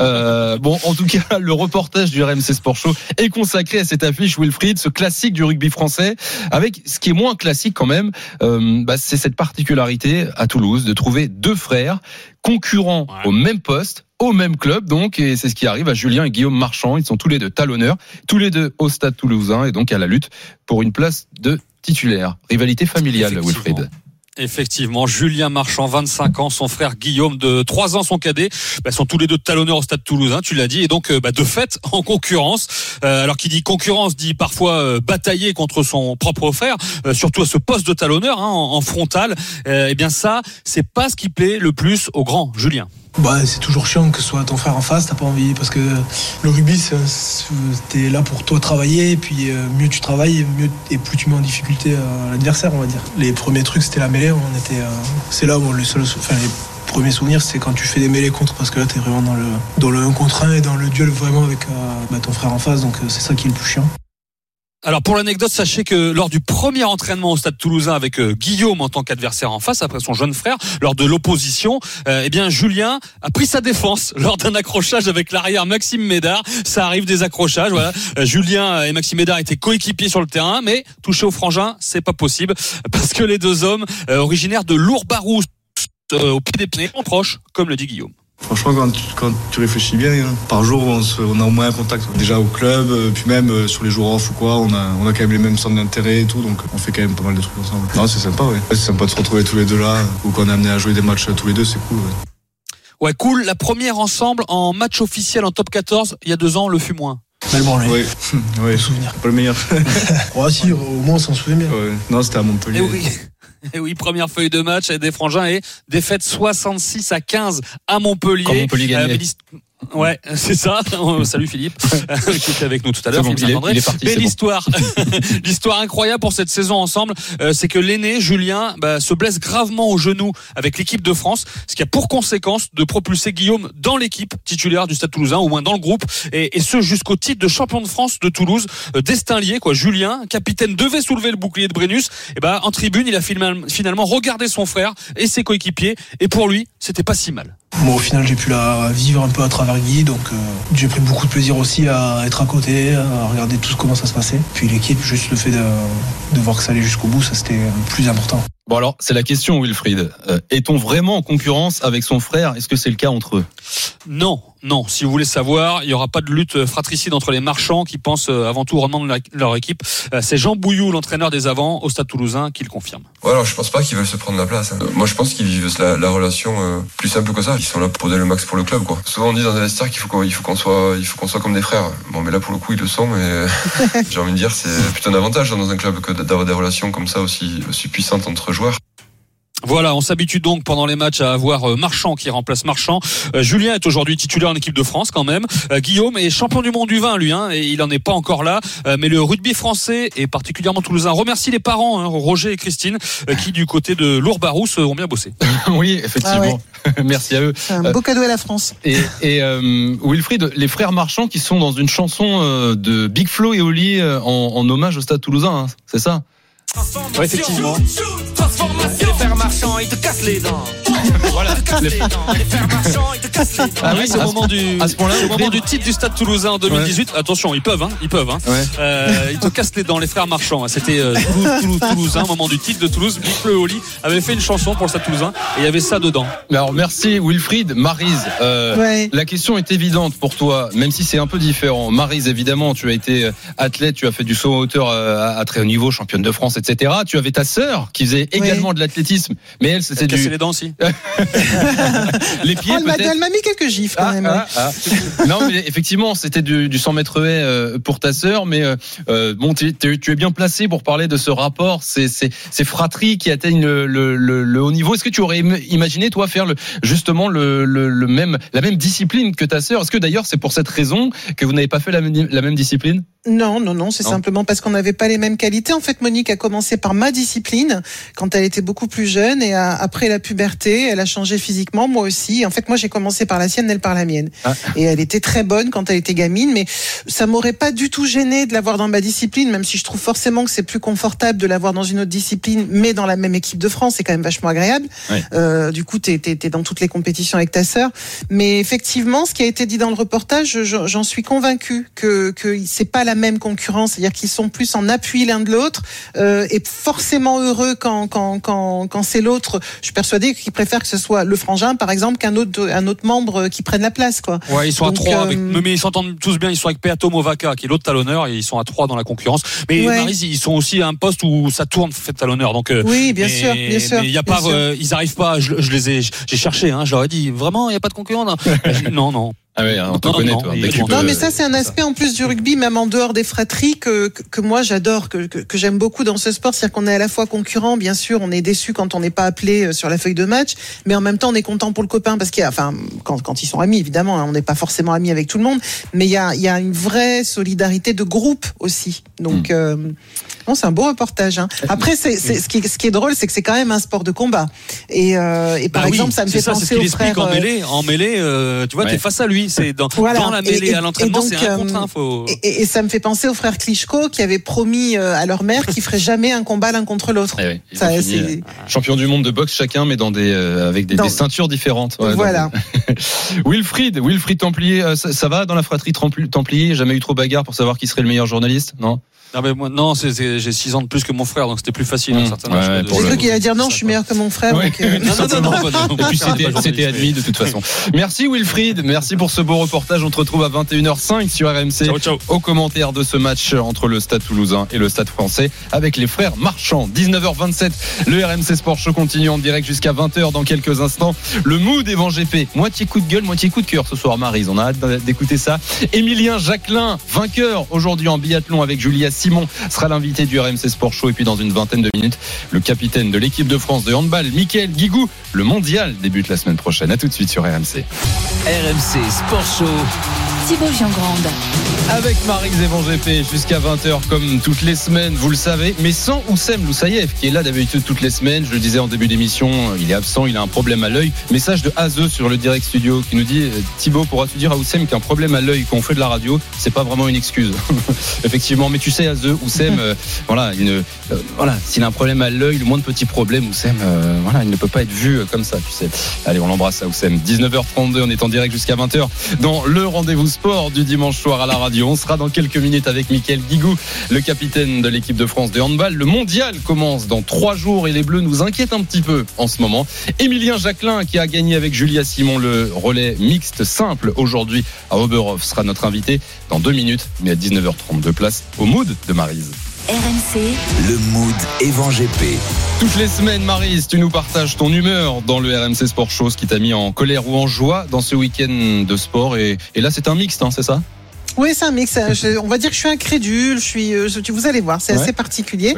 Euh, bon, en tout cas, le reportage du RMC Sport Show est consacré à cette affiche Wilfried, ce classique du rugby français, avec ce qui est moins classique quand même, euh, bah, c'est cette particularité à Toulouse de trouver deux frères concurrents Ouais. au même poste. Au même club, donc, et c'est ce qui arrive à Julien et Guillaume Marchand. Ils sont tous les deux talonneurs, tous les deux au stade toulousain, et donc à la lutte pour une place de titulaire. Rivalité familiale. Wilfried. Effectivement, Julien Marchand, 25 ans, son frère Guillaume de 3 ans, son cadet, bah, sont tous les deux talonneurs au stade toulousain, tu l'as dit, et donc euh, bah, de fait en concurrence. Euh, alors qui dit concurrence dit parfois euh, batailler contre son propre frère, surtout à ce poste de talonneur hein, en, frontal. Eh bien ça, c'est pas ce qui plaît le plus au grand Julien. Bah, c'est toujours chiant que ce soit ton frère en face, t'as pas envie, parce que le rugby, t'es là pour toi travailler, et puis euh, mieux tu travailles, mieux et plus tu mets en difficulté euh, l'adversaire, on va dire. Les premiers trucs, c'était la mêlée, on était, euh, c'est là où le seul, les premiers souvenirs, c'est quand tu fais des mêlées contre, parce que là, t'es vraiment dans le, dans le 1 contre 1 et dans le duel vraiment avec bah, ton frère en face, donc c'est ça qui est le plus chiant. Alors pour l'anecdote, sachez que lors du premier entraînement au Stade Toulousain avec euh, Guillaume en tant qu'adversaire en face, après son jeune frère, lors de l'opposition, euh, eh bien Julien a pris sa défense lors d'un accrochage avec l'arrière Maxime Médard. Ça arrive des accrochages. Euh, Julien et Maxime Médard étaient coéquipiers sur le terrain, mais toucher au frangin, c'est pas possible parce que les deux hommes originaires de Lourbarou euh, au pied des pneus sont proches, comme le dit Guillaume. Franchement, quand tu, quand tu réfléchis bien, hein, par jour, on, se- on a au moins un contact. Déjà au club, euh, puis même euh, sur les jours off ou quoi, on a, on a quand même les mêmes centres d'intérêt et tout, donc on fait quand même pas mal de trucs ensemble. Non, c'est sympa, ouais. C'est sympa de se retrouver tous les deux là, ou qu'on est amené à jouer des matchs euh, tous les deux, c'est cool. ouais. Ouais, cool. La première ensemble en match officiel en top 14, il y a deux ans, le fut moins. Ouais, ouais, souvenir. pas le meilleur. Ouais, si, au moins on s'en souvient bien. Ouais. Non, c'était à Montpellier. Et Eh oui. Et oui, première feuille de match des frangins et défaite 66 à 15 à Montpellier. Quand Montpellier gagnait. Euh, hist- Ouais, c'est ça. Euh, Salut Philippe, qui était avec nous tout à l'heure. Bon, Belle c'est bon. histoire. L'histoire incroyable pour cette saison ensemble, euh, c'est que l'aîné Julien bah, se blesse gravement au genou avec l'équipe de France, ce qui a pour conséquence de propulser Guillaume dans l'équipe titulaire du Stade Toulousain, au moins dans le groupe, et, et ce jusqu'au titre de champion de France de Toulouse. Euh, destin lié, quoi. Julien, capitaine, devait soulever le bouclier de Brennus. Et ben en tribune, il a finalement regardé son frère et ses coéquipiers, et pour lui, c'était pas si mal. Au final, j'ai pu la vivre un peu à travers Guy, donc euh, j'ai pris beaucoup de plaisir aussi à être à côté, à regarder tout ce- comment ça se passait. Puis l'équipe, juste le fait de, de voir que ça allait jusqu'au bout, ça c'était le plus important. Bon alors, c'est la question, Wilfried. Euh, Est-on vraiment en concurrence avec son frère? Est-ce que c'est le cas entre eux? Non, non. Si vous voulez savoir, il n'y aura pas de lutte fratricide entre les marchands qui pensent euh, avant tout au rendement de leur équipe. Euh, C'est Jean Bouillou, l'entraîneur des avants au Stade Toulousain, qui le confirme. Ouais, alors je pense pas qu'ils veulent se prendre la place. hein. Moi, je pense qu'ils vivent la, la relation euh, plus simple que ça. Ils sont là pour donner le max pour le club, quoi. Souvent, on dit dans un vestiaire qu'il faut qu'on il faut qu'on soit, il faut qu'on soit comme des frères. Bon, mais là, pour le coup, ils le sont. Mais j'ai envie de dire, c'est plutôt un avantage dans un club que d'avoir des relations comme ça aussi, aussi puissantes entre Voilà, on s'habitue donc pendant les matchs à avoir euh, Marchand qui remplace Marchand. Euh, Julien est aujourd'hui titulaire en équipe de France quand même. Euh, Guillaume est champion du monde du vin, lui, hein, et il en est pas encore là. Euh, mais le rugby français et particulièrement toulousain remercie les parents, hein, Roger et Christine, qui du côté de Lourdes-Barousse euh, ont bien bossé. Oui, effectivement. Merci à eux. C'est un beau cadeau à la France. Et, et euh, Wilfried, les frères Marchand qui sont dans une chanson de Big Flo et Oli en, en hommage au Stade Toulousain, hein, c'est ça? Ouais, effectivement. Les frères marchands, ils te cassent les dents. Voilà. Les dents. Les frères marchands, ils te cassent les dents. Ah oui, c'est au moment du, à ce c'est au le moment du titre du Stade Toulousain en 2018. Attention, ils peuvent, hein, ils peuvent. Hein. Ouais. Euh, ils te cassent les dents, les frères marchands. hein. C'était euh, Toulouse, Toulouse, Toulousain, au moment du titre de Toulouse. Et Oli avait fait une chanson pour le Stade Toulousain et il y avait ça dedans. Alors merci Wilfried, Marise. euh, Ouais. La question est évidente pour toi, même si c'est un peu différent. Marise, évidemment, tu as été euh, athlète, tu as fait du saut en hauteur à, à très haut niveau, championne de France, etc. Tu avais ta sœur qui faisait également de l'athlétisme, mais elle c'était du les dents aussi. les pieds Oh, elle m'a mis quelques gifs quand Ah, même. ah, ah. non, mais effectivement, c'était du, du 100 mètres haies euh, pour ta sœur, mais euh, euh, bon, tu, es bien placé pour parler de ce rapport, ces, ces, ces fratries qui atteignent le, le, le, le haut niveau. Est-ce que tu aurais im- imaginé, toi, faire justement le, même, la même discipline que ta sœur? Est-ce que d'ailleurs c'est pour cette raison que vous n'avez pas fait la même, la même discipline? Non, non, non, c'est simplement parce qu'on n'avait pas les mêmes qualités. En fait, Monique a commencé par ma discipline quand elle était beaucoup plus jeune et a- après la puberté, elle a changé physiquement, moi aussi. En fait, moi, j'ai commencé par la sienne, elle par la mienne. Ah. Et elle était très bonne quand elle était gamine, mais ça m'aurait pas du tout gêné de l'avoir dans ma discipline, même si je trouve forcément que c'est plus confortable de l'avoir dans une autre discipline, mais dans la même équipe de France, c'est quand même vachement agréable. Euh, du coup, t'es es, dans toutes les compétitions avec ta sœur. Mais effectivement, ce qui a été dit dans le reportage, je- j'en suis convaincue que, que c'est pas la même concurrence, c'est-à-dire qu'ils sont plus en appui l'un de l'autre euh, et forcément heureux quand quand quand, quand c'est l'autre. Je suis persuadée qu'ils préfèrent que ce soit le frangin, par exemple, qu'un autre un autre membre qui prenne la place, quoi. Ouais, ils sont Donc, à trois, euh, avec, mais ils s'entendent tous bien. Ils sont avec Peato Movaca, qui est l'autre talonneur, et ils sont à trois dans la concurrence. Mais Ouais. Ils sont aussi à un poste où ça tourne fait talonneur. Donc, euh, Oui, bien mais- sûr, bien sûr. y a bien pas, sûr. euh, ils arrivent pas. Je, je les ai, j'ai cherché. Hein, je leur ai dit vraiment, il y a pas de concurrent. Non, non, non. Ah oui, on te connaît, toi. il- Dès que tu peux- Non, mais ça, c'est un aspect en plus du rugby, même en dehors des fratries, que, que, que moi j'adore, que, que, que j'aime beaucoup dans ce sport. C'est-à-dire qu'on est à la fois concurrent, bien sûr, on est déçu quand on n'est pas appelé euh, sur la feuille de match, mais en même temps, on est content pour le copain parce qu'il y a, enfin, quand, quand ils sont amis, évidemment, hein, on n'est pas forcément amis avec tout le monde, mais il y a, il y a une vraie solidarité de groupe aussi. Donc, euh, non, c'est un beau reportage. Hein. Après, c'est, c'est, ce, qui, est- ce qui est drôle, c'est que c'est quand même un sport de combat. Et, euh, et par Bah oui, exemple, ça me fait ça, c'est penser ce qu'il aux frères. en euh, mêlée. En mêlée, euh, tu vois, Ouais. t'es face à lui. C'est dans, Voilà. dans la mêlée Et- et- à l'entraînement, c'est un euh, contre un. Faut... Et, ça me fait penser aux frères Klitschko qui avaient promis euh, à leur mère qu'ils feraient jamais un combat l'un contre l'autre. Eh oui, euh, champion du monde de boxe chacun, mais dans des euh, avec des, Dans- des ceintures différentes. Ouais, Voilà. donc- Wilfried, Wilfried Templier, euh, ça, ça va dans la fratrie Templi- Templier? Jamais eu trop bagarre pour savoir qui serait le meilleur journaliste? Non? Non, mais moi, non, j'ai 6 ans de plus que mon frère, donc c'était plus facile. Mmh. certain Ouais, J'ai le- cru qu'il allait dire non, je suis meilleur que mon frère. Ouais. donc, euh, Non, non, non, non, non, Et puis c'était admis de toute façon. Merci Wilfried, merci pour ce beau reportage. On te retrouve à 21h05 sur RMC Ciao, ciao. au commentaire de ce match entre le Stade Toulousain et le Stade Français avec les frères Marchand. 19h27, le RMC Sport Show continue en direct jusqu'à 20h dans quelques instants. Le mood Evan GP, moitié coup de gueule, moitié coup de cœur ce soir Marise. On a hâte d'écouter ça. Émilien Jacquelin, vainqueur aujourd'hui en biathlon avec Julia Simon, sera l'invité du RMC Sport Show et puis dans une vingtaine de minutes, le capitaine de l'équipe de France de handball, Mickaël Guigou. Le mondial débute la semaine prochaine. À tout de suite sur RMC. RMC Sport Show. Thibaut Giangrande. Avec Marie Zévan GP jusqu'à 20h comme toutes les semaines, vous le savez, mais sans Oussem Loussaïev qui est là d'habitude toutes les semaines. Je le disais en début d'émission, il est absent, il a un problème à l'œil. Message de Azeux sur le direct studio qui nous dit euh, Thibaut, pourras-tu dire à Oussem qu'un problème à l'œil quand on fait de la radio, c'est pas vraiment une excuse. Effectivement, mais tu sais Azeux, Oussem, euh, voilà, il ne- euh, voilà, s'il a un problème à l'œil, le moins de petits problèmes, Oussem, euh, voilà, il ne peut pas être vu comme ça, tu sais. Allez, on l'embrasse à Oussem. 19h32, on est en direct jusqu'à 20h dans le rendez-vous sport. du dimanche soir à la radio. On sera dans quelques minutes avec Mickaël Guigou, le capitaine de l'équipe de France de handball. Le mondial commence dans trois jours et les Bleus nous inquiètent un petit peu en ce moment. Émilien Jacquelin, qui a gagné avec Julia Simon le relais mixte simple aujourd'hui à Oberhof, sera notre invité dans deux minutes, mais à 19h32 place au mood de Marise. RMC, Le mood GP. Toutes les semaines, Marise, tu nous partages ton humeur dans le RMC Sport Show, ce qui t'a mis en colère ou en joie dans ce week-end de sport. Et, et là, c'est un mixte, hein, c'est ça? Oui, c'est un mix. Euh, je- on va dire que je suis incrédule. Je suis. euh, je- vous allez voir, c'est Ouais. assez particulier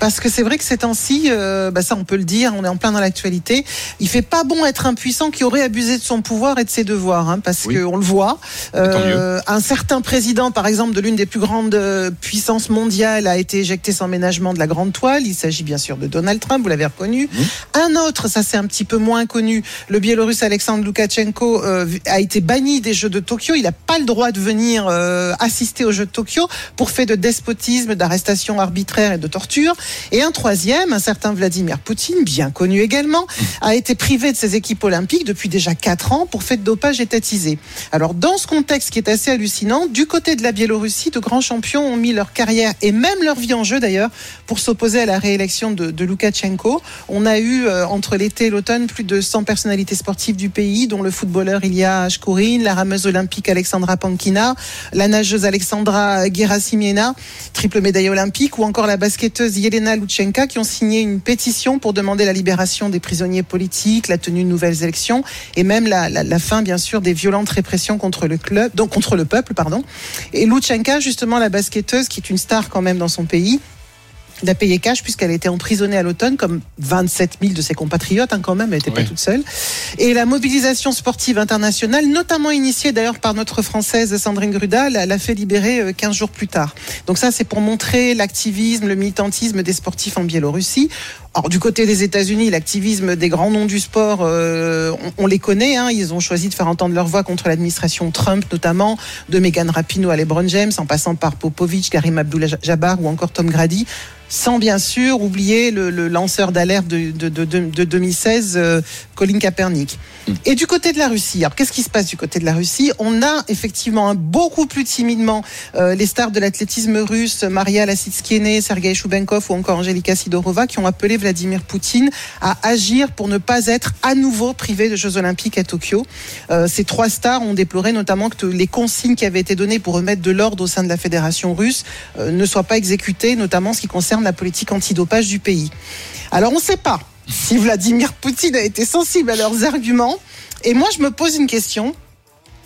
parce que c'est vrai que ces temps-ci, euh, bah ça, on peut le dire, on est en plein dans l'actualité. Il fait pas bon être un puissant qui aurait abusé de son pouvoir et de ses devoirs, hein, parce Oui. que on le voit. Euh, tant mieux. un certain président, par exemple, de l'une des plus grandes puissances mondiales, a été éjecté sans ménagement de la grande toile. Il s'agit bien sûr de Donald Trump. Vous l'avez reconnu. Mmh. Un autre, ça c'est un petit peu moins connu, le Biélorusse Alexandre Loukachenko euh, a été banni des Jeux de Tokyo. Il n'a pas le droit de venir euh, assister aux Jeux de Tokyo pour fait de despotisme, d'arrestation arbitraire et de torture. Et un troisième, un certain Vladimir Poutine, bien connu également, a été privé de ses équipes olympiques depuis déjà quatre ans pour fait de dopage étatisé. Alors dans ce contexte qui est assez hallucinant, du côté de la Biélorussie, de grands champions ont mis leur carrière et même leur vie en jeu d'ailleurs pour s'opposer à la réélection de, de Loukachenko. On a eu euh, entre l'été et l'automne plus de 100 personnalités sportives du pays, dont le footballeur Ilya Ashkourin, la rameuse olympique Alexandra Pankina, la nageuse Alexandra Gerasimiena, triple médaille olympique, ou encore la basketteuse Yelena Luchenka, qui ont signé une pétition pour demander la libération des prisonniers politiques, la tenue de nouvelles élections et même la, fin, bien sûr, des violentes répressions contre le peuple, pardon. Et Luchenka, justement, la basketteuse, qui est une star quand même dans son pays, l'a payé cash puisqu'elle a été emprisonnée à l'automne comme 27 000 de ses compatriotes hein, quand même, elle n'était pas toute seule. Et la mobilisation sportive internationale, notamment initiée d'ailleurs par notre française Sandrine Gruda, l'a l'a fait libérer euh, 15 jours plus tard. Donc ça c'est pour montrer l'activisme, le militantisme des sportifs en Biélorussie. Alors du côté des États-Unis, l'activisme des grands noms du sport, euh, on, on les connaît. Hein, ils ont choisi de faire entendre leur voix contre l'administration Trump, notamment de Megan Rapinoe à LeBron James, en passant par Popovich, Karim Abdul-Jabbar ou encore Tom Grady, sans bien sûr oublier le, le lanceur d'alerte de, de, de, de- de 2016, euh, Colin Kaepernick. Et du côté de la Russie, alors qu'est-ce qui se passe du côté de la Russie? On a effectivement un beaucoup plus timidement euh, les stars de l'athlétisme russe, Maria Lasitskiene, Sergei Choubenkov ou encore Angelika Sidorova, qui ont appelé Vladimir Poutine à agir pour ne pas être à nouveau privé de Jeux Olympiques à Tokyo. Euh, ces trois stars ont déploré notamment que les consignes qui avaient été données pour remettre de l'ordre au sein de la fédération russe euh, ne soient pas exécutées, notamment en ce qui concerne la politique antidopage du pays. Alors on ne sait pas si Vladimir Poutine a été sensible à leurs arguments. Et moi, je me pose une question.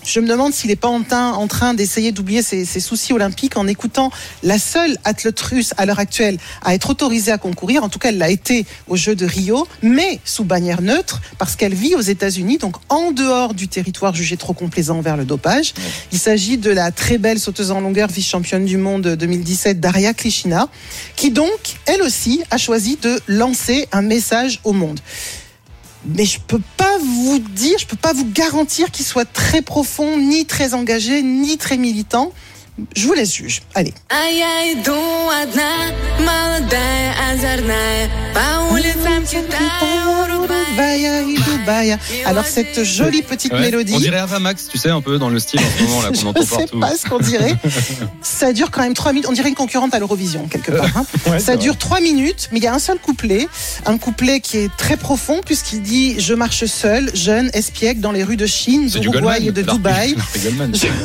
Je me demande s'il n'est pas en train, en train d'essayer d'oublier ses, ses soucis olympiques en écoutant la seule athlète russe à l'heure actuelle à être autorisée à concourir. En tout cas, elle l'a été aux Jeux de Rio, mais sous bannière neutre parce qu'elle vit aux États-Unis, donc en dehors du territoire jugé trop complaisant vers le dopage. Il s'agit de la très belle sauteuse en longueur, vice-championne du monde 2017, Daria Klishina, qui donc, elle aussi, a choisi de lancer un message au monde mais je peux pas vous dire, je peux pas vous garantir qu'il soit très profond, ni très engagé, ni très militant je vous laisse juge. Allez. Alors cette jolie petite ouais, mélodie. On dirait Ava Max, tu sais, un peu dans le style en ce moment là qu'on entend partout. Sais pas ce qu'on dirait. Ça dure quand même 3 minutes. On dirait une concurrente à l'Eurovision quelque part. Hein. Ça dure 3 minutes, mais il y a un seul couplet, un couplet qui est très profond puisqu'il dit je marche seul, jeune, espiègue dans les rues de Chine, d'Uruguay et de Dubaï.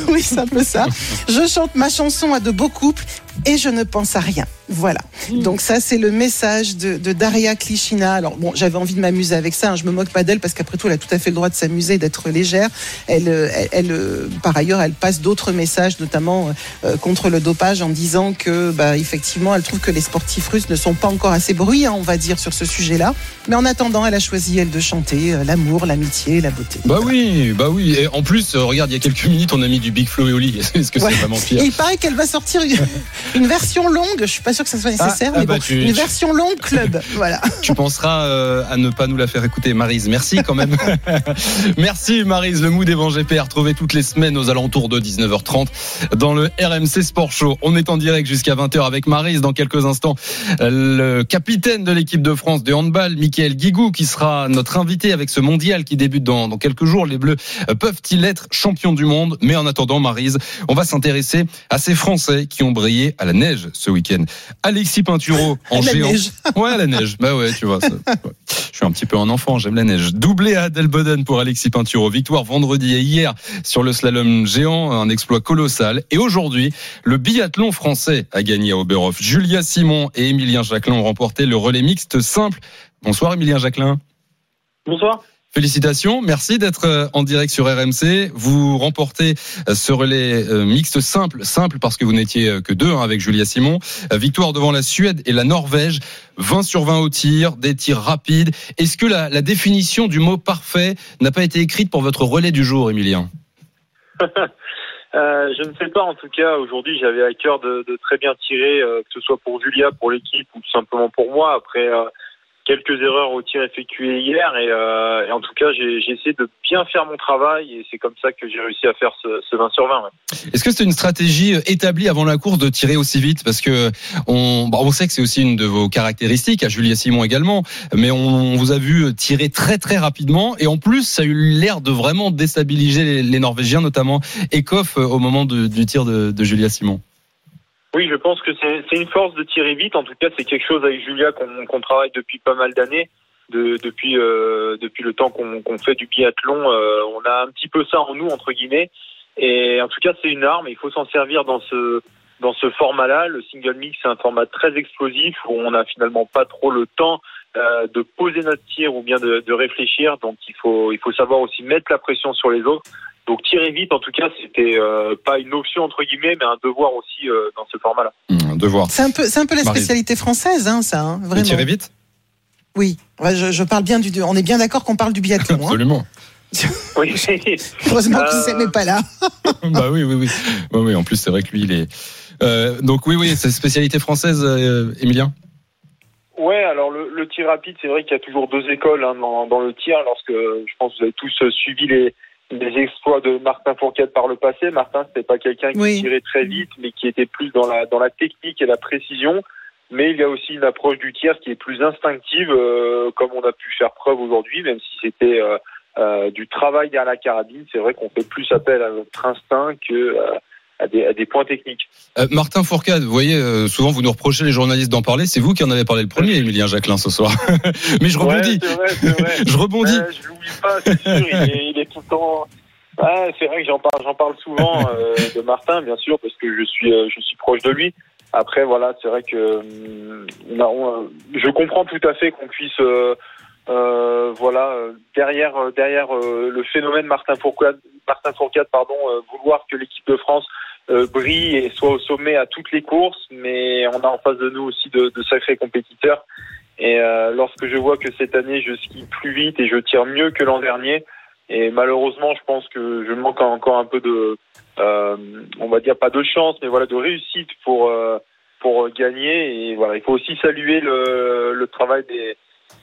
Oui, c'est un peu ça. Je chante ma chanson à de beaux couples et je ne pense à rien. Voilà. Donc ça, c'est le message de, de Daria Klishina. Alors bon, j'avais envie de m'amuser avec ça. hein. Je me moque pas d'elle parce qu'après tout, elle a tout à fait le droit de s'amuser, d'être légère. Elle, euh, elle, elle, euh, par ailleurs, elle passe d'autres messages, notamment euh, contre le dopage, en disant que, bah, effectivement, elle trouve que les sportifs russes ne sont pas encore assez bruyants, on va dire, sur ce sujet-là. Mais en attendant, elle a choisi elle de chanter euh, l'amour, l'amitié, la beauté. Bah oui, bah oui. Et en plus, euh, regarde, il y a quelques minutes, on a mis du Big Flo et Oli. Est-ce que Ouais. c'est vraiment pire il paraît qu'elle va sortir une, version longue. Je suis pas sûr que ça soit nécessaire, ah mais bah bon, tu- une tu- version longue club, voilà. Tu penseras euh, à ne pas nous la faire écouter, Marise. Merci quand même. Merci Marise. Le mood Evan GP à retrouver toutes les semaines aux alentours de 19h30 dans le RMC Sport Show. On est en direct jusqu'à 20h avec Marise. Dans quelques instants, le capitaine de l'équipe de France de handball, Michael Guigou, qui sera notre invité avec ce mondial qui débute dans, dans quelques jours. Les Bleus euh, peuvent-ils être champions du monde? Mais en attendant, Marise, on va s'intéresser à ces Français qui ont brillé à la neige ce week-end. Alexis Pinturo en À la géant. neige. Ouais, à la neige. Bah ouais, tu vois. ça- ouais. Je suis un petit peu un enfant, j'aime la neige. Doublé à Adelboden pour Alexis Pinturo. Victoire vendredi et hier sur le slalom géant, un exploit colossal. Et aujourd'hui, le biathlon français a gagné à Oberhof. Julia Simon et Émilien Jacquelin ont remporté le relais mixte simple. Bonsoir Émilien Jacquelin. Bonsoir. Félicitations, merci d'être euh, en direct sur RMC. Vous remportez euh, ce relais euh, mixte simple, simple parce que vous n'étiez que deux hein, avec Julia Simon. Victoire devant la Suède et la Norvège, 20 sur 20 au tir, des tirs rapides. Est-ce que la, la définition du mot parfait n'a pas été écrite pour votre relais du jour, Emilien je ne sais pas, en tout cas, aujourd'hui, j'avais à cœur de, très bien tirer, que ce soit pour Julia, pour l'équipe ou simplement pour moi. Après quelques erreurs au tir effectuées hier, et, euh, et en tout cas, j'ai essayé de bien faire mon travail, et c'est comme ça que j'ai réussi à faire ce, ce 20 sur 20. ouais. Est-ce que c'était une stratégie euh, établie avant la course de tirer aussi vite? Parce que on, bah, on sait que c'est aussi une de vos caractéristiques, à Julia Simon également, mais on, on vous a vu tirer très très rapidement et en plus ça a eu l'air de vraiment déstabiliser les, les Norvégiens, notamment Ekoff euh, au moment de- du tir de, de Julia Simon. Oui, je pense que c'est une force de tirer vite. En tout cas, c'est quelque chose avec Julia qu'on travaille depuis pas mal d'années. De, depuis euh, depuis le temps qu'on fait du biathlon, euh, on a un petit peu ça en nous entre guillemets. Et en tout cas, c'est une arme. Il faut s'en servir dans ce dans ce format-là. Le single mix, c'est un format très explosif où on n'a finalement pas trop le temps euh, de poser notre tir ou bien de, de réfléchir. Donc, il faut il faut savoir aussi mettre la pression sur les autres. Donc tirer vite, en tout cas, c'était euh, pas une option entre guillemets, mais un devoir aussi euh, dans ce format-là. Un devoir. C'est un peu, c'est un peu la Marie. spécialité française, hein, ça, hein, vraiment. tirer vite? Oui, Ouais, je, je parle bien du. On est bien d'accord qu'on parle du biathlon. hein. Absolument. Oui. Heureusement Euh, qu'il ne s'aimait pas là. bah oui, oui, oui. Oui, oui, en plus c'est vrai que lui il est. Euh, donc oui, oui, c'est spécialité française, euh, Emilien. Ouais, alors le, le tir rapide, c'est vrai qu'il y a toujours deux écoles hein, dans, dans le tir. Lorsque je pense que vous avez tous euh, suivi les, les exploits de Martin Fourcade par le passé. Martin, c'était pas quelqu'un qui Oui. tirait très vite, mais qui était plus dans la dans la technique et la précision. Mais il y a aussi une approche du tir qui est plus instinctive, euh, comme on a pu faire preuve aujourd'hui, même si c'était euh, euh, du travail derrière la carabine. C'est vrai qu'on fait plus appel à notre instinct que euh, à, des, à des points techniques. Euh, Martin Fourcade, vous voyez, euh, souvent vous nous reprochez les journalistes d'en parler. C'est vous qui en avez parlé le premier, Emilien Jacquelin, ce soir. Mais je rebondis. Ouais, c'est vrai, c'est vrai. Je rebondis. Ouais, je l'oublie pas, c'est sûr. Il est, il temps. C'est vrai que j'en parle, j'en parle souvent euh, de Martin, bien sûr, parce que je suis, euh, je suis proche de lui. Après, voilà, c'est vrai que hum, on a- on- je comprends tout à fait qu'on puisse, euh, voilà, derrière, derrière le phénomène Martin Fourcade, Martin Fourcade, pardon, vouloir que l'équipe de France brille et soit au sommet à toutes les courses, mais on a en face de nous aussi de, de sacrés compétiteurs. Et lorsque je vois que cette année je skie plus vite et je tire mieux que l'an dernier, et malheureusement je pense que je manque encore un peu de, euh, on va dire pas de chance, mais voilà de réussite pour euh, pour gagner. Et voilà, il faut aussi saluer le, le travail des,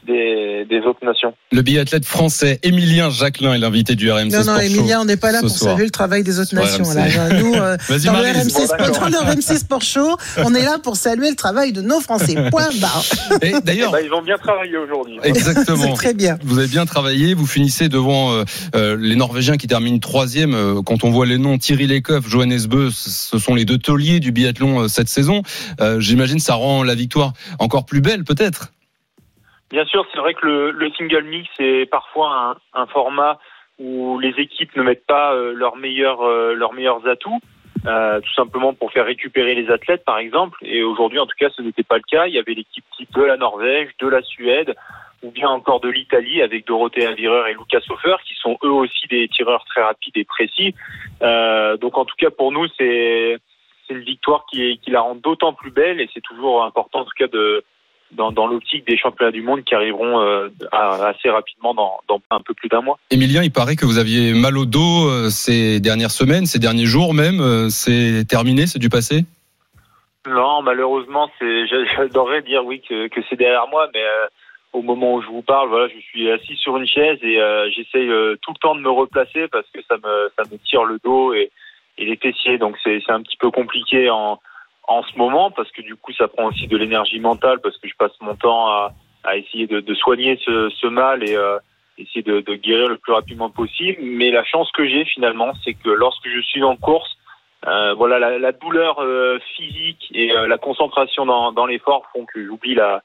des des autres nations. Le biathlète français Emilien Jacquelin est l'invité du RMC Non, non, Sport Show Emilia, on n'est pas là pour soir. saluer le travail des autres nations. Là. Nous, euh, le. RMC, Bon, Sport- d'accord. dans le RMC Sport Show, on est là pour saluer le travail de nos Français. Point barre. Et d'ailleurs, Bah, ils ont bien travaillé aujourd'hui. exactement. C'est très bien. Vous avez bien travaillé, vous finissez devant euh, euh, les Norvégiens qui terminent troisième. Euh, quand on voit les noms, Thierry Lecoff, Johannes Beu, ce sont les deux tauliers du biathlon euh, cette saison. Euh, J'imagine ça rend la victoire encore plus belle, peut-être. Bien sûr, c'est vrai que le, le single mix est parfois un, un format où les équipes ne mettent pas euh, leurs meilleurs euh, leurs meilleurs atouts, euh, tout simplement pour faire récupérer les athlètes, par exemple. Et aujourd'hui, en tout cas, ce n'était pas le cas. Il y avait l'équipe type de la Norvège, de la Suède, ou bien encore de l'Italie avec Dorothée Avireur et Lucas Hofer, qui sont eux aussi des tireurs très rapides et précis. Euh, donc, en tout cas, pour nous, c'est c'est une victoire qui, qui la rend d'autant plus belle, et c'est toujours important, en tout cas, de dans, dans l'optique des championnats du monde qui arriveront euh, à- assez rapidement dans, dans un peu plus d'un mois. Emilien, il paraît que vous aviez mal au dos euh, ces dernières semaines, ces derniers jours même. Euh, C'est terminé, c'est du passé? Non, malheureusement, c'est. j'a- J'adorerais dire oui que, que c'est derrière moi, mais au moment où je vous parle, voilà, je suis assis sur une chaise et j'essaye tout le temps de me replacer parce que ça me ça me tire le dos et, et les fessiers, donc c'est c'est un petit peu compliqué en en ce moment parce que du coup ça prend aussi de l'énergie mentale parce que je passe mon temps à essayer de, soigner ce, mal et euh, essayer de, guérir le plus rapidement possible. Mais la chance que j'ai finalement, c'est que lorsque je suis en course euh, voilà, la, douleur euh, physique et la concentration dans, l'effort font que j'oublie la,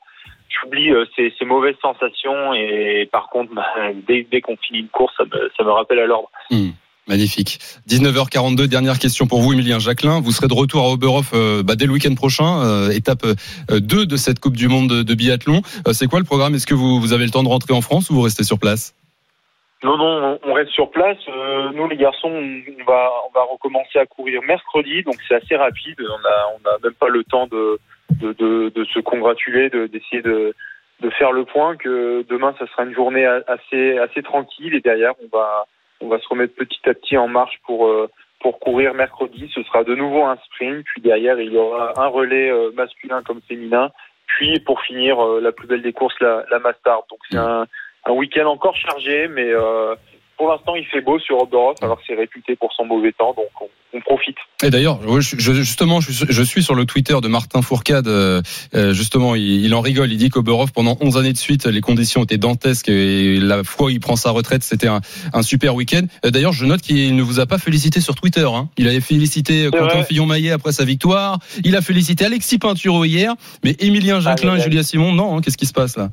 j'oublie ces, mauvaises sensations et par contre, bah, dès, qu'on finit une course, ça me, ça me rappelle à l'ordre. Hmm, magnifique. 19h42, dernière question pour vous, Emilien Jacquelin. Vous serez de retour à Oberhof euh, bah, dès le week-end prochain, euh, étape 2 de cette Coupe du Monde de, biathlon. Euh, c'est quoi le programme? Est-ce que vous, avez le temps de rentrer en France ou vous restez sur place? Non, non, on- reste sur place. Euh, nous, les garçons, on va, recommencer à courir mercredi, donc c'est assez rapide. On a, on a même pas le temps de, se congratuler, de- d'essayer de, de faire le point. Que demain, ça sera une journée assez, assez tranquille et derrière, on va, on va se remettre petit à petit en marche pour, euh, pour courir mercredi. Ce sera de nouveau un sprint, puis derrière, il y aura un relais euh, masculin comme féminin. Puis pour finir, euh, la plus belle des courses, la, la Mastard. Donc c'est un, un week-end encore chargé, mais euh, pour l'instant il fait beau sur Oberhof, alors que c'est réputé pour son mauvais temps, donc on, on profite. Et d'ailleurs, justement, je, suis- sur le Twitter de Martin Fourcade. euh, euh, justement, il, en rigole. Il dit qu'Oberhof, pendant 11 années de suite, les conditions étaient dantesques et la fois où il prend sa retraite, c'était un, un super week-end. Euh, D'ailleurs, je note qu'il ne vous a pas félicité sur Twitter. Hein. Il avait félicité Quentin. Fillon-Maillet après sa victoire. Il a félicité Alexis Pinturo hier. Mais Jacquelin Ah, et ouais. Julia Simon, non. hein, Qu'est-ce qui se passe là?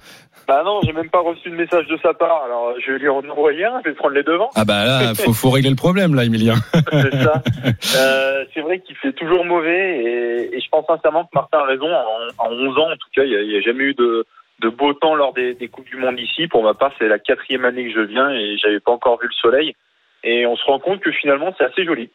Bah non, j'ai même pas reçu de message de sa part, alors je vais lui en envoyer un, je vais prendre les devants. Ah bah là, faut, faut régler le problème là, Émilien. c'est ça. Euh, c'est vrai qu'il fait toujours mauvais et, et je pense sincèrement que Martin a raison. En, en 11 ans, en tout cas, il n'y a, a jamais eu de, de beau temps lors des, des Coupes du Monde ici. Pour ma part, c'est la quatrième année que je viens et j'avais pas encore vu le soleil. Et on se rend compte que finalement, c'est assez joli.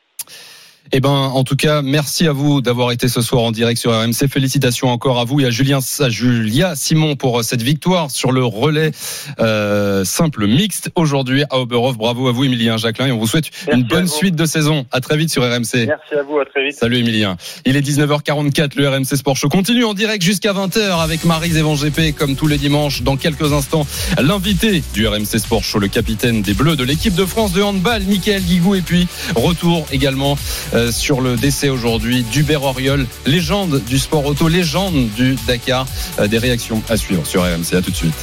Eh ben, en tout cas, merci à vous d'avoir été ce soir en direct sur RMC. Félicitations encore à vous et à Julien, à Julia Simon pour cette victoire sur le relais euh, simple mixte aujourd'hui à Oberhof. Bravo à vous, Emilien Jacquelin, et on vous souhaite Merci une bonne suite de saison. À très vite sur RMC. Merci à vous, à très vite. Salut Emilien. Il est 19h44, le RMC Sport Show continue en direct jusqu'à 20h avec Marise Evan GP comme tous les dimanches. Dans quelques instants, l'invité du RMC Sport Show, le capitaine des Bleus de l'équipe de France de handball, Michael Guigou. Et puis, retour également euh, sur le décès aujourd'hui d'Hubert Auriol, légende du sport auto, légende du Dakar. Euh, des réactions à suivre sur RMC. À tout de suite.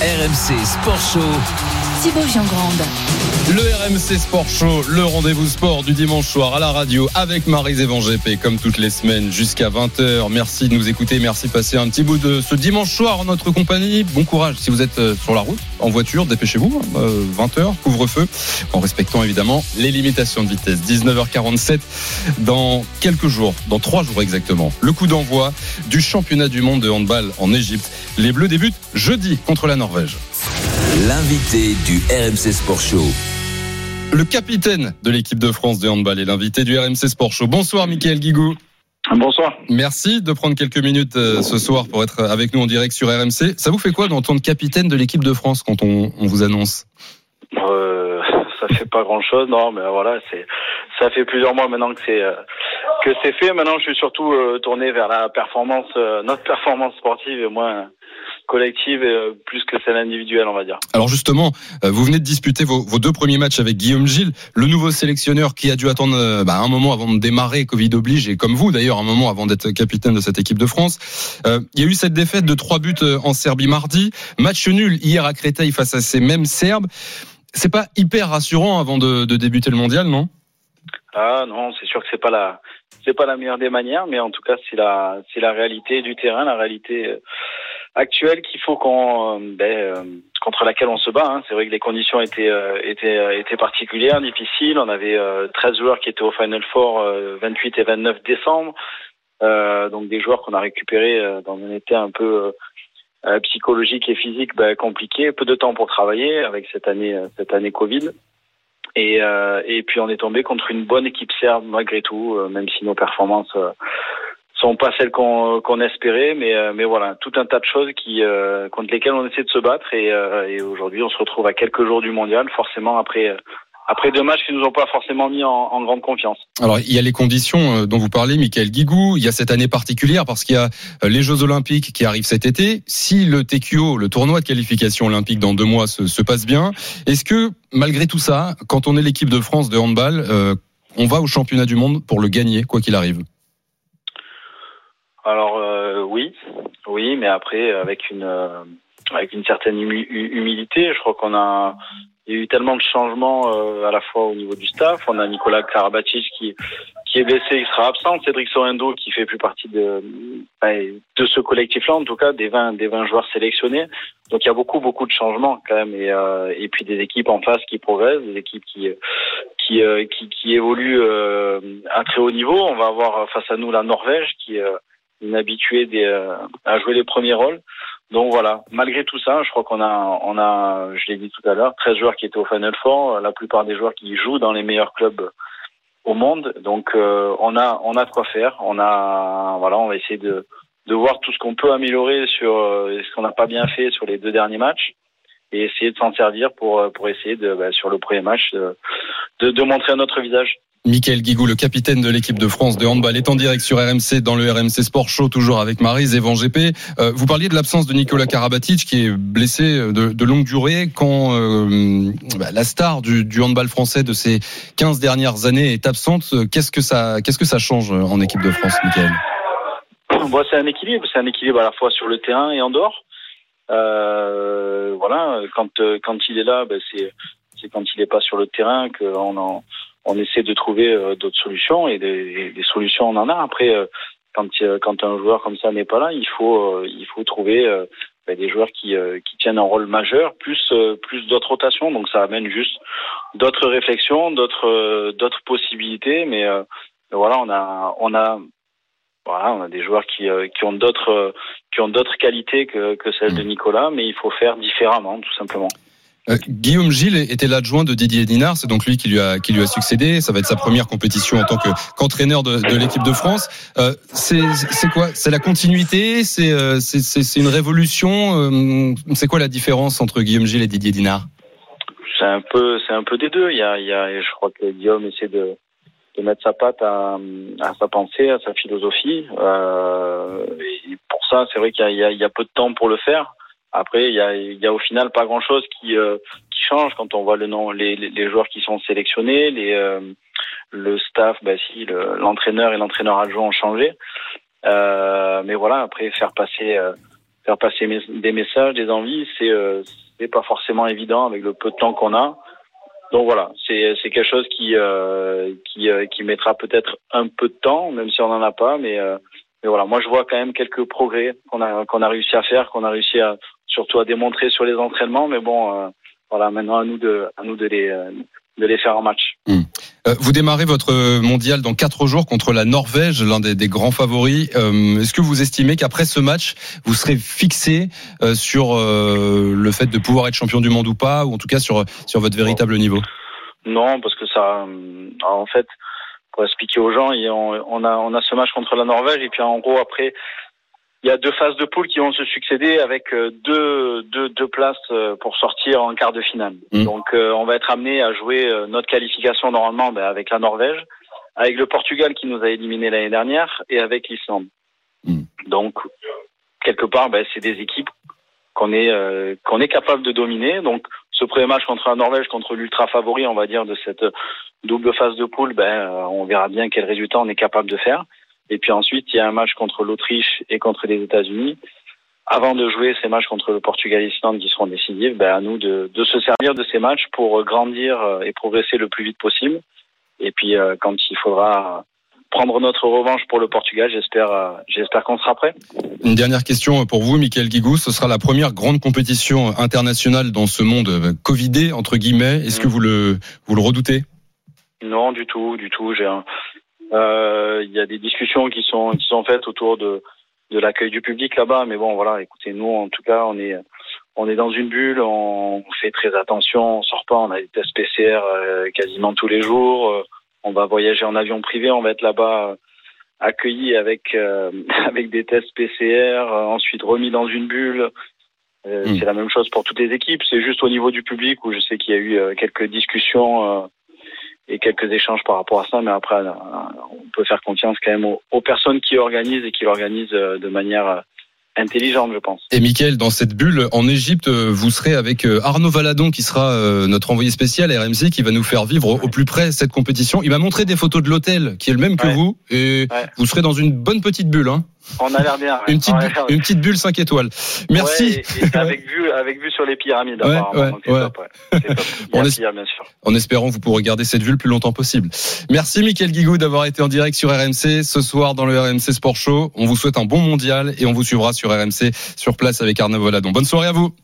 RMC Sport Show. Thibaut Giangrande. Le RMC Sport Show, le rendez-vous sport du dimanche soir à la radio avec GP comme toutes les semaines jusqu'à 20h. Merci de nous écouter, merci de passer un petit bout de ce dimanche soir en notre compagnie. Bon courage si vous êtes euh, sur la route, en voiture, dépêchez-vous. euh, 20h, couvre-feu, en respectant évidemment les limitations de vitesse. 19h47 dans quelques jours, dans trois jours exactement. Le coup d'envoi du championnat du monde de handball en Égypte. Les Bleus débutent jeudi contre la Norvège. L'invité du RMC Sport Show. Le capitaine de l'équipe de France de handball est l'invité du RMC Sport Show. Bonsoir, Mickaël Guigou. Bonsoir. Merci de prendre quelques minutes euh, ce soir pour être avec nous en direct sur RMC. Ça vous fait quoi d'entendre capitaine de l'équipe de France quand on, on vous annonce? Euh, ça fait pas grand chose, non, mais voilà, c'est, ça fait plusieurs mois maintenant que c'est, euh, que c'est fait. Maintenant, je suis surtout euh, tourné vers la performance, notre performance sportive et moins collective, et, euh, plus que celle individuelle, on va dire. Alors justement, euh, vous venez de disputer vos, vos deux premiers matchs avec Guillaume Gilles, le nouveau sélectionneur qui a dû attendre euh, bah, un moment avant de démarrer, Covid oblige, et comme vous d'ailleurs, un moment avant d'être capitaine de cette équipe de France. Euh, il y a eu cette défaite de trois buts en Serbie mardi, match nul hier à Créteil face à ces mêmes Serbes. C'est pas hyper rassurant avant de, de débuter le mondial, non? Ah non, c'est sûr que c'est pas la, c'est pas la meilleure des manières, mais en tout cas, c'est la, c'est la réalité du terrain, la réalité euh, actuelle qu'il faut qu'on, euh, ben, euh, contre laquelle on se bat. hein. C'est vrai que les conditions étaient, euh, étaient, étaient particulières, difficiles. On avait euh, 13 joueurs qui étaient au Final Four, euh, 28 et 29 décembre. Donc des joueurs qu'on a récupérés dans un été un peu psychologique et physique ben, compliqué, peu de temps pour travailler avec cette année, cette année Covid. Et, euh, et puis on est tombé contre une bonne équipe serbe malgré tout, euh, même si nos performances euh, sont pas celles qu'on espérait, mais euh, mais voilà, tout un tas de choses qui euh, contre lesquelles on essaie de se battre et, euh, et aujourd'hui on se retrouve à quelques jours du mondial, forcément après après deux matchs qui nous ont pas forcément mis en, en grande confiance. Alors, il y a les conditions euh, dont vous parlez, Michael Guigou. Il y a cette année particulière parce qu'il y a euh, les Jeux Olympiques qui arrivent cet été. Si le TQO, le tournoi de qualification olympique dans deux mois, se, se passe bien, est-ce que, malgré tout ça, quand on est l'équipe de France de handball, euh, on va au championnat du monde pour le gagner, quoi qu'il arrive? Alors euh, oui, oui, mais après avec une euh, avec une certaine humi- hu- humilité. Je crois qu'on a il y a eu tellement de changements euh, à la fois au niveau du staff. On a Nicolas Karabatic qui qui est blessé, qui sera absent. Cédric Sorendo qui fait plus partie de ben, de ce collectif-là, en tout cas des 20 des 20 joueurs sélectionnés. Donc il y a beaucoup beaucoup de changements quand même et puis des équipes en face qui progressent, des équipes qui qui qui, évoluent à très haut niveau. On va avoir face à nous la Norvège qui est euh, inhabituée des, euh, à jouer les premiers rôles. Donc voilà, malgré tout ça, je crois qu'on a, on a, je l'ai dit tout à l'heure, 13 joueurs qui étaient au Final Four, la plupart des joueurs qui jouent dans les meilleurs clubs au monde. Donc euh, on a, on a de quoi faire. On a, voilà, on va essayer de, de voir tout ce qu'on peut améliorer sur euh, ce qu'on n'a pas bien fait sur les deux derniers matchs et essayer de s'en servir pour, euh, pour essayer de, bah, sur le premier match, de, de, de montrer un autre visage. Michael Guigou, le capitaine de l'équipe de France de handball, est en direct sur RMC dans le RMC Sport Show, toujours avec Marise et Van GP. Euh, vous parliez de l'absence de Nicolas Karabatic, qui est blessé de, de longue durée, quand euh, bah, la star du, handball français de ces 15 dernières années est absente. Qu'est-ce que ça, change en équipe de France, Michael? C'est un équilibre, c'est un équilibre à la fois sur le terrain et en dehors. Euh, voilà, quand euh, il est là, ben, c'est quand il n'est pas sur le terrain qu'on en on essaie de trouver euh, d'autres solutions et des, des solutions on en a. Après, euh, quand euh, quand un joueur comme ça n'est pas là, il faut euh, il faut trouver euh, ben, des joueurs qui euh, qui tiennent un rôle majeur, plus euh, plus d'autres rotations. Donc ça amène juste d'autres réflexions, d'autres euh, d'autres possibilités. Mais euh, voilà, on a on a voilà, on a des joueurs qui, euh, qui ont d'autres euh, qui ont d'autres qualités que, que celles de Nicolas, mais il faut faire différemment, tout simplement. Euh, Guillaume Gilles était l'adjoint de Didier Dinard, c'est donc lui qui lui a qui lui a succédé. Ça va être sa première compétition en tant que qu'entraîneur de, l'équipe de France. Euh, c'est quoi? C'est la continuité? C'est euh, une révolution? C'est quoi la différence entre Guillaume Gilles et Didier Dinard? C'est un peu un peu des deux. Il y a, il y a je crois que Guillaume essaie de de mettre sa patte à, sa pensée, à sa philosophie. Et pour ça, c'est vrai qu'il y y a peu de temps pour le faire. Après, il y a, y a au final pas grand-chose qui, euh, qui change quand on voit le nom, les, les, joueurs qui sont sélectionnés, les, euh, le staff, bah si, le- l'entraîneur et l'entraîneur adjoint ont changé. Euh, mais voilà, après faire passer, faire passer des messages, des envies, c'est, euh, pas forcément évident avec le peu de temps qu'on a. Donc voilà, c'est quelque chose qui euh, qui euh, qui mettra peut-être un peu de temps, même si on n'en a pas, mais mais voilà, moi je vois quand même quelques progrès qu'on a qu'on a réussi à faire, qu'on a réussi à surtout à démontrer sur les entraînements, mais bon, euh, voilà, maintenant à nous de à nous de les de les faire en match. Euh, Vous démarrez votre mondial dans quatre jours contre la Norvège, l'un des, des grands favoris. Euh, Est-ce que vous estimez qu'après ce match, vous serez fixé euh, sur euh, le fait de pouvoir être champion du monde ou pas, ou en tout cas sur sur votre véritable niveau? Non, parce que ça, euh, en fait, pour expliquer aux gens, on, on a on a ce match contre la Norvège et puis en gros après, il y a deux phases de poule qui vont se succéder avec euh, deux deux deux places euh, pour sortir en quart de finale. Donc euh, on va être amené à jouer notre qualification normalement ben, avec la Norvège, avec le Portugal qui nous a éliminés l'année dernière et avec l'Islande. Donc quelque part, ben, c'est des équipes qu'on est euh, qu'on est capable de dominer. Donc ce premier match contre la Norvège, contre l'ultra favori, on va dire de cette double phase de poule, ben euh, on verra bien quel résultat on est capable de faire. Et puis ensuite, il y a un match contre l'Autriche et contre les États-Unis. Avant de jouer ces matchs contre le Portugal et l'Islande qui seront décisifs, ben à nous de, de se servir de ces matchs pour grandir euh, et progresser le plus vite possible. Et puis euh, quand il faudra prendre notre revanche pour le Portugal, j'espère euh, j'espère qu'on sera prêt. Une dernière question pour vous, Michael Guigou. Ce sera la première grande compétition internationale dans ce monde euh, Covidé entre guillemets. Est-ce que vous le vous le redoutez? Non, du tout, du tout. J'ai un- euh, il y a des discussions qui sont qui sont faites autour de de l'accueil du public là-bas, mais bon, voilà. Écoutez, nous, en tout cas, on est on est dans une bulle, on fait très attention, on sort pas, on a des tests PCR euh, quasiment tous les jours. On va voyager en avion privé, on va être là-bas euh, accueilli avec euh, avec des tests PCR, euh, ensuite remis dans une bulle. Euh, C'est la même chose pour toutes les équipes. C'est juste au niveau du public où je sais qu'il y a eu euh, quelques discussions euh, et quelques échanges par rapport à ça. Mais après, on peut faire confiance quand même aux, aux personnes qui organisent et qui l'organisent euh, de manière euh, intelligente, je pense. Et Mickaël, dans cette bulle en Égypte, euh, vous serez avec euh, Arnaud Valadon qui sera euh, notre envoyé spécial à RMC qui va nous faire vivre au- au plus près cette compétition. Il m'a montré des photos de l'hôtel qui est le même que Ouais. vous et vous serez dans une bonne petite bulle. Hein. On a l'air bien. Une, petite, une bulle 5 étoiles. Merci. Ouais, et- et avec vue, avec vue sur les pyramides, Ouais, apparemment. ouais, top, top. On pire, bien sûr. En espérant que vous pourrez regarder cette vue le plus longtemps possible. Merci Mickaël Guigou d'avoir été en direct sur RMC ce soir dans le RMC Sport Show. On vous souhaite un bon mondial et on vous suivra sur RMC sur place avec Arnaud Voladon. Bonne soirée à vous.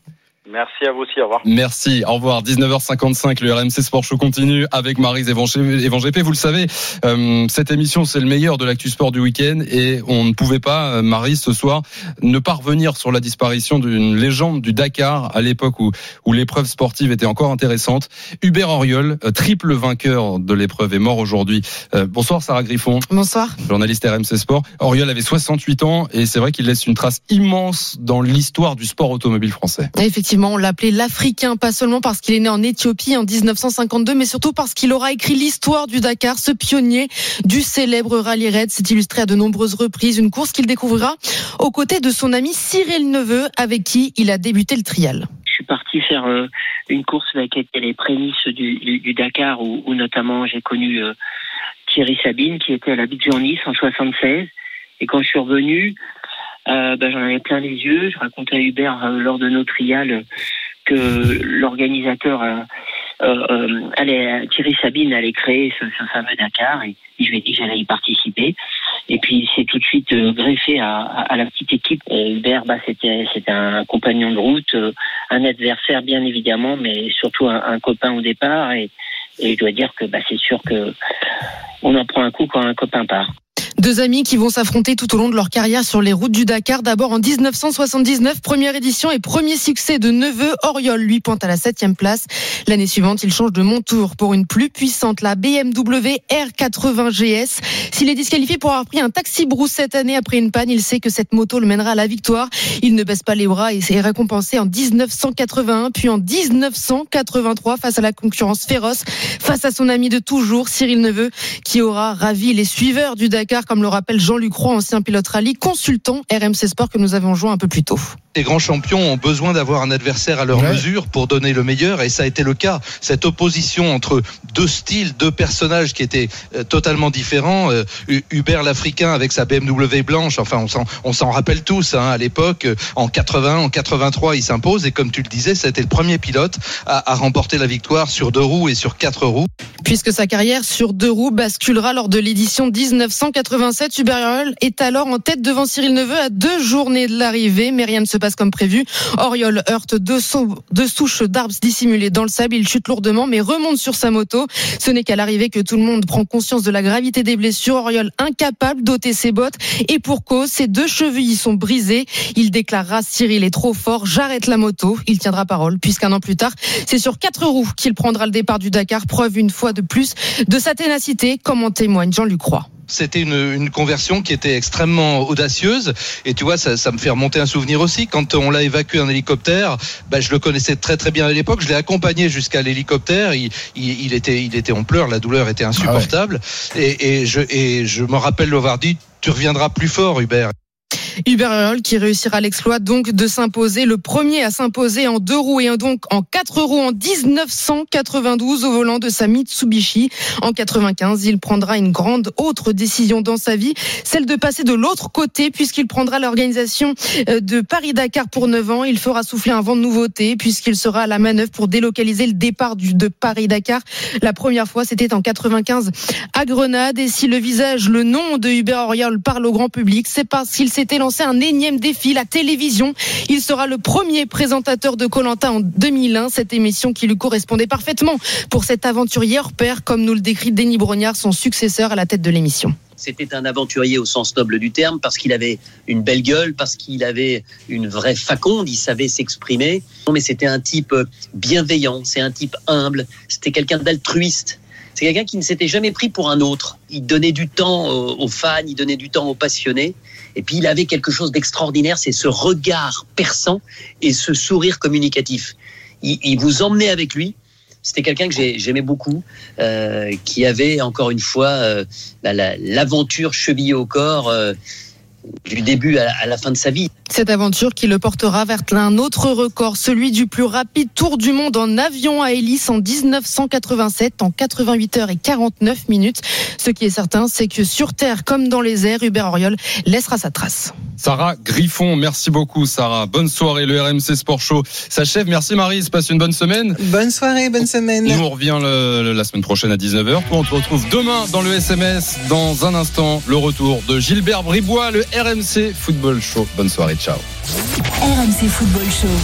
Merci à vous aussi. Au revoir. Merci, au revoir. 19h55, le RMC Sport Show continue avec Marise Evangépé. Vous le savez, euh, cette émission, c'est le meilleur de l'actu sport du week-end et on ne pouvait pas, euh, Marise, ce soir, ne pas revenir sur la disparition d'une légende du Dakar à l'époque où, où l'épreuve sportive était encore intéressante. Hubert Auriol, euh, triple vainqueur de l'épreuve, est mort aujourd'hui. Euh, bonsoir Sarah Griffon. Bonsoir. Journaliste RMC Sport. Auriol avait 68 ans et c'est vrai qu'il laisse une trace immense dans l'histoire du sport automobile français. Effectivement, on l'appelait l'Africain, pas seulement parce qu'il est né en Éthiopie en 1952, mais surtout parce qu'il aura écrit l'histoire du Dakar, ce pionnier du célèbre rallye raid. s'est illustré à de nombreuses reprises, une course qu'il découvrira aux côtés de son ami Cyril Neveu, avec qui il a débuté le trial. Je suis parti faire euh, une course avec les prémices du, du, Dakar, où, où notamment j'ai connu euh, Thierry Sabine, qui était à la Bidjan Nice en 76. Et quand je suis revenu, euh, ben, j'en avais plein les yeux. Je racontais à Hubert euh, lors de nos trials que l'organisateur euh, euh, allait, Thierry Sabine allait créer ce, ce fameux Dakar et je lui ai dit que j'allais y participer. Et puis il s'est tout de suite greffé à, à, à la petite équipe. Hubert, bah, c'était c'était un compagnon de route, un adversaire bien évidemment, mais surtout un, un copain au départ. Et, et je dois dire que bah, c'est sûr que on en prend un coup quand un copain part. Deux amis qui vont s'affronter tout au long de leur carrière sur les routes du Dakar. D'abord en 1979, première édition et premier succès de Neveu. Oriol lui pointe à la septième place. L'année suivante, il change de monture pour une plus puissante, la BMW R80 GS. S'il est disqualifié pour avoir pris un taxi brousse cette année après une panne, il sait que cette moto le mènera à la victoire. Il ne baisse pas les bras et est récompensé en 1981 puis en 1983 face à la concurrence féroce, face à son ami de toujours, Cyril Neveu, qui aura ravi les suiveurs du Dakar, comme le rappelle Jean-Luc Roy, ancien pilote rallye, consultant RMC Sport que nous avons joint un peu plus tôt. Les grands champions ont besoin d'avoir un adversaire à leur Ouais. mesure pour donner le meilleur et ça a été le cas. Cette opposition entre deux styles, deux personnages qui étaient euh, totalement différents. Euh, Hu- Hubert l'Africain avec sa BMW blanche, enfin on s'en, on s'en rappelle tous hein, à l'époque. euh, En 80, en 83, il s'impose et comme tu le disais, c'était le premier pilote à, à remporter la victoire sur deux roues et sur quatre roues. Puisque sa carrière sur deux roues basculera lors de l'édition 1987, Hubert est alors en tête devant Cyril Neveu à deux journées de l'arrivée, mais rien ne se passe comme prévu. Oriol heurte deux, souches d'arbres dissimulées dans le sable, il chute lourdement mais remonte sur sa moto. Ce n'est qu'à l'arrivée que tout le monde prend conscience de la gravité des blessures. Oriol incapable d'ôter ses bottes et pour cause, ses deux chevilles sont brisées. Il déclarera Cyril est trop fort, j'arrête la moto. Il tiendra parole puisqu'un an plus tard, c'est sur quatre roues qu'il prendra le départ du Dakar, preuve une fois de plus de sa ténacité, comme en témoigne Jean-Luc Roy. C'était une, une conversion qui était extrêmement audacieuse. Et tu vois, ça, ça me fait remonter un souvenir aussi. Quand on l'a évacué en hélicoptère, bah, je le connaissais très très bien à l'époque. Je l'ai accompagné jusqu'à l'hélicoptère. Il, il, il était, il était en pleurs. La douleur était insupportable. Et, et je, et je me rappelle lui avoir dit, tu reviendras plus fort, Hubert. Hubert Auriol qui réussira l'exploit donc de s'imposer, le premier à s'imposer en deux roues et donc en quatre roues en 1992 au volant de sa Mitsubishi. En 95, il prendra une grande autre décision dans sa vie, celle de passer de l'autre côté puisqu'il prendra l'organisation euh, de Paris-Dakar pour 9 ans. Il fera souffler un vent de nouveauté puisqu'il sera à la manœuvre pour délocaliser le départ du, de Paris-Dakar. La première fois, c'était en 95 à Grenade. Et si le visage, le nom de Hubert Auriol parle au grand public, c'est parce qu'il s'était lancé un énième défi, la télévision. Il sera le premier présentateur de Colanta en 2001, cette émission qui lui correspondait parfaitement pour cet aventurier hors pair, comme nous le décrit Denis Brognard, son successeur à la tête de l'émission. C'était un aventurier au sens noble du terme parce qu'il avait une belle gueule, parce qu'il avait une vraie faconde, il savait s'exprimer. Mais c'était un type euh, bienveillant, c'est un type humble, c'était quelqu'un d'altruiste. C'est quelqu'un qui ne s'était jamais pris pour un autre. Il donnait du temps aux aux fans, il donnait du temps aux passionnés. Et puis il avait quelque chose d'extraordinaire, c'est ce regard perçant et ce sourire communicatif. Il, il vous emmenait avec lui. c'était quelqu'un que j'ai- j'aimais beaucoup, euh, qui avait encore une fois euh, bah, la- l'aventure chevillée au corps euh, du début à la, fin de sa vie. Cette aventure qui le portera vers un autre record, celui du plus rapide tour du monde en avion à hélice en 1987 en 88 heures et 49 minutes. Ce qui est certain, c'est que sur Terre comme dans les airs, Hubert Auriol laissera sa trace. Sarah Griffon, merci beaucoup Sarah. Bonne soirée, le RMC Sport Show s'achève. Merci Marise, passe une bonne semaine. Bonne soirée, bonne semaine. Nous on revient le- la semaine prochaine à 19h. Toi, on te retrouve demain dans le SMS. Dans un instant, le retour de Gilbert Bribois, le RMC Football Show. Bonne soirée, ciao. RMC Football Show.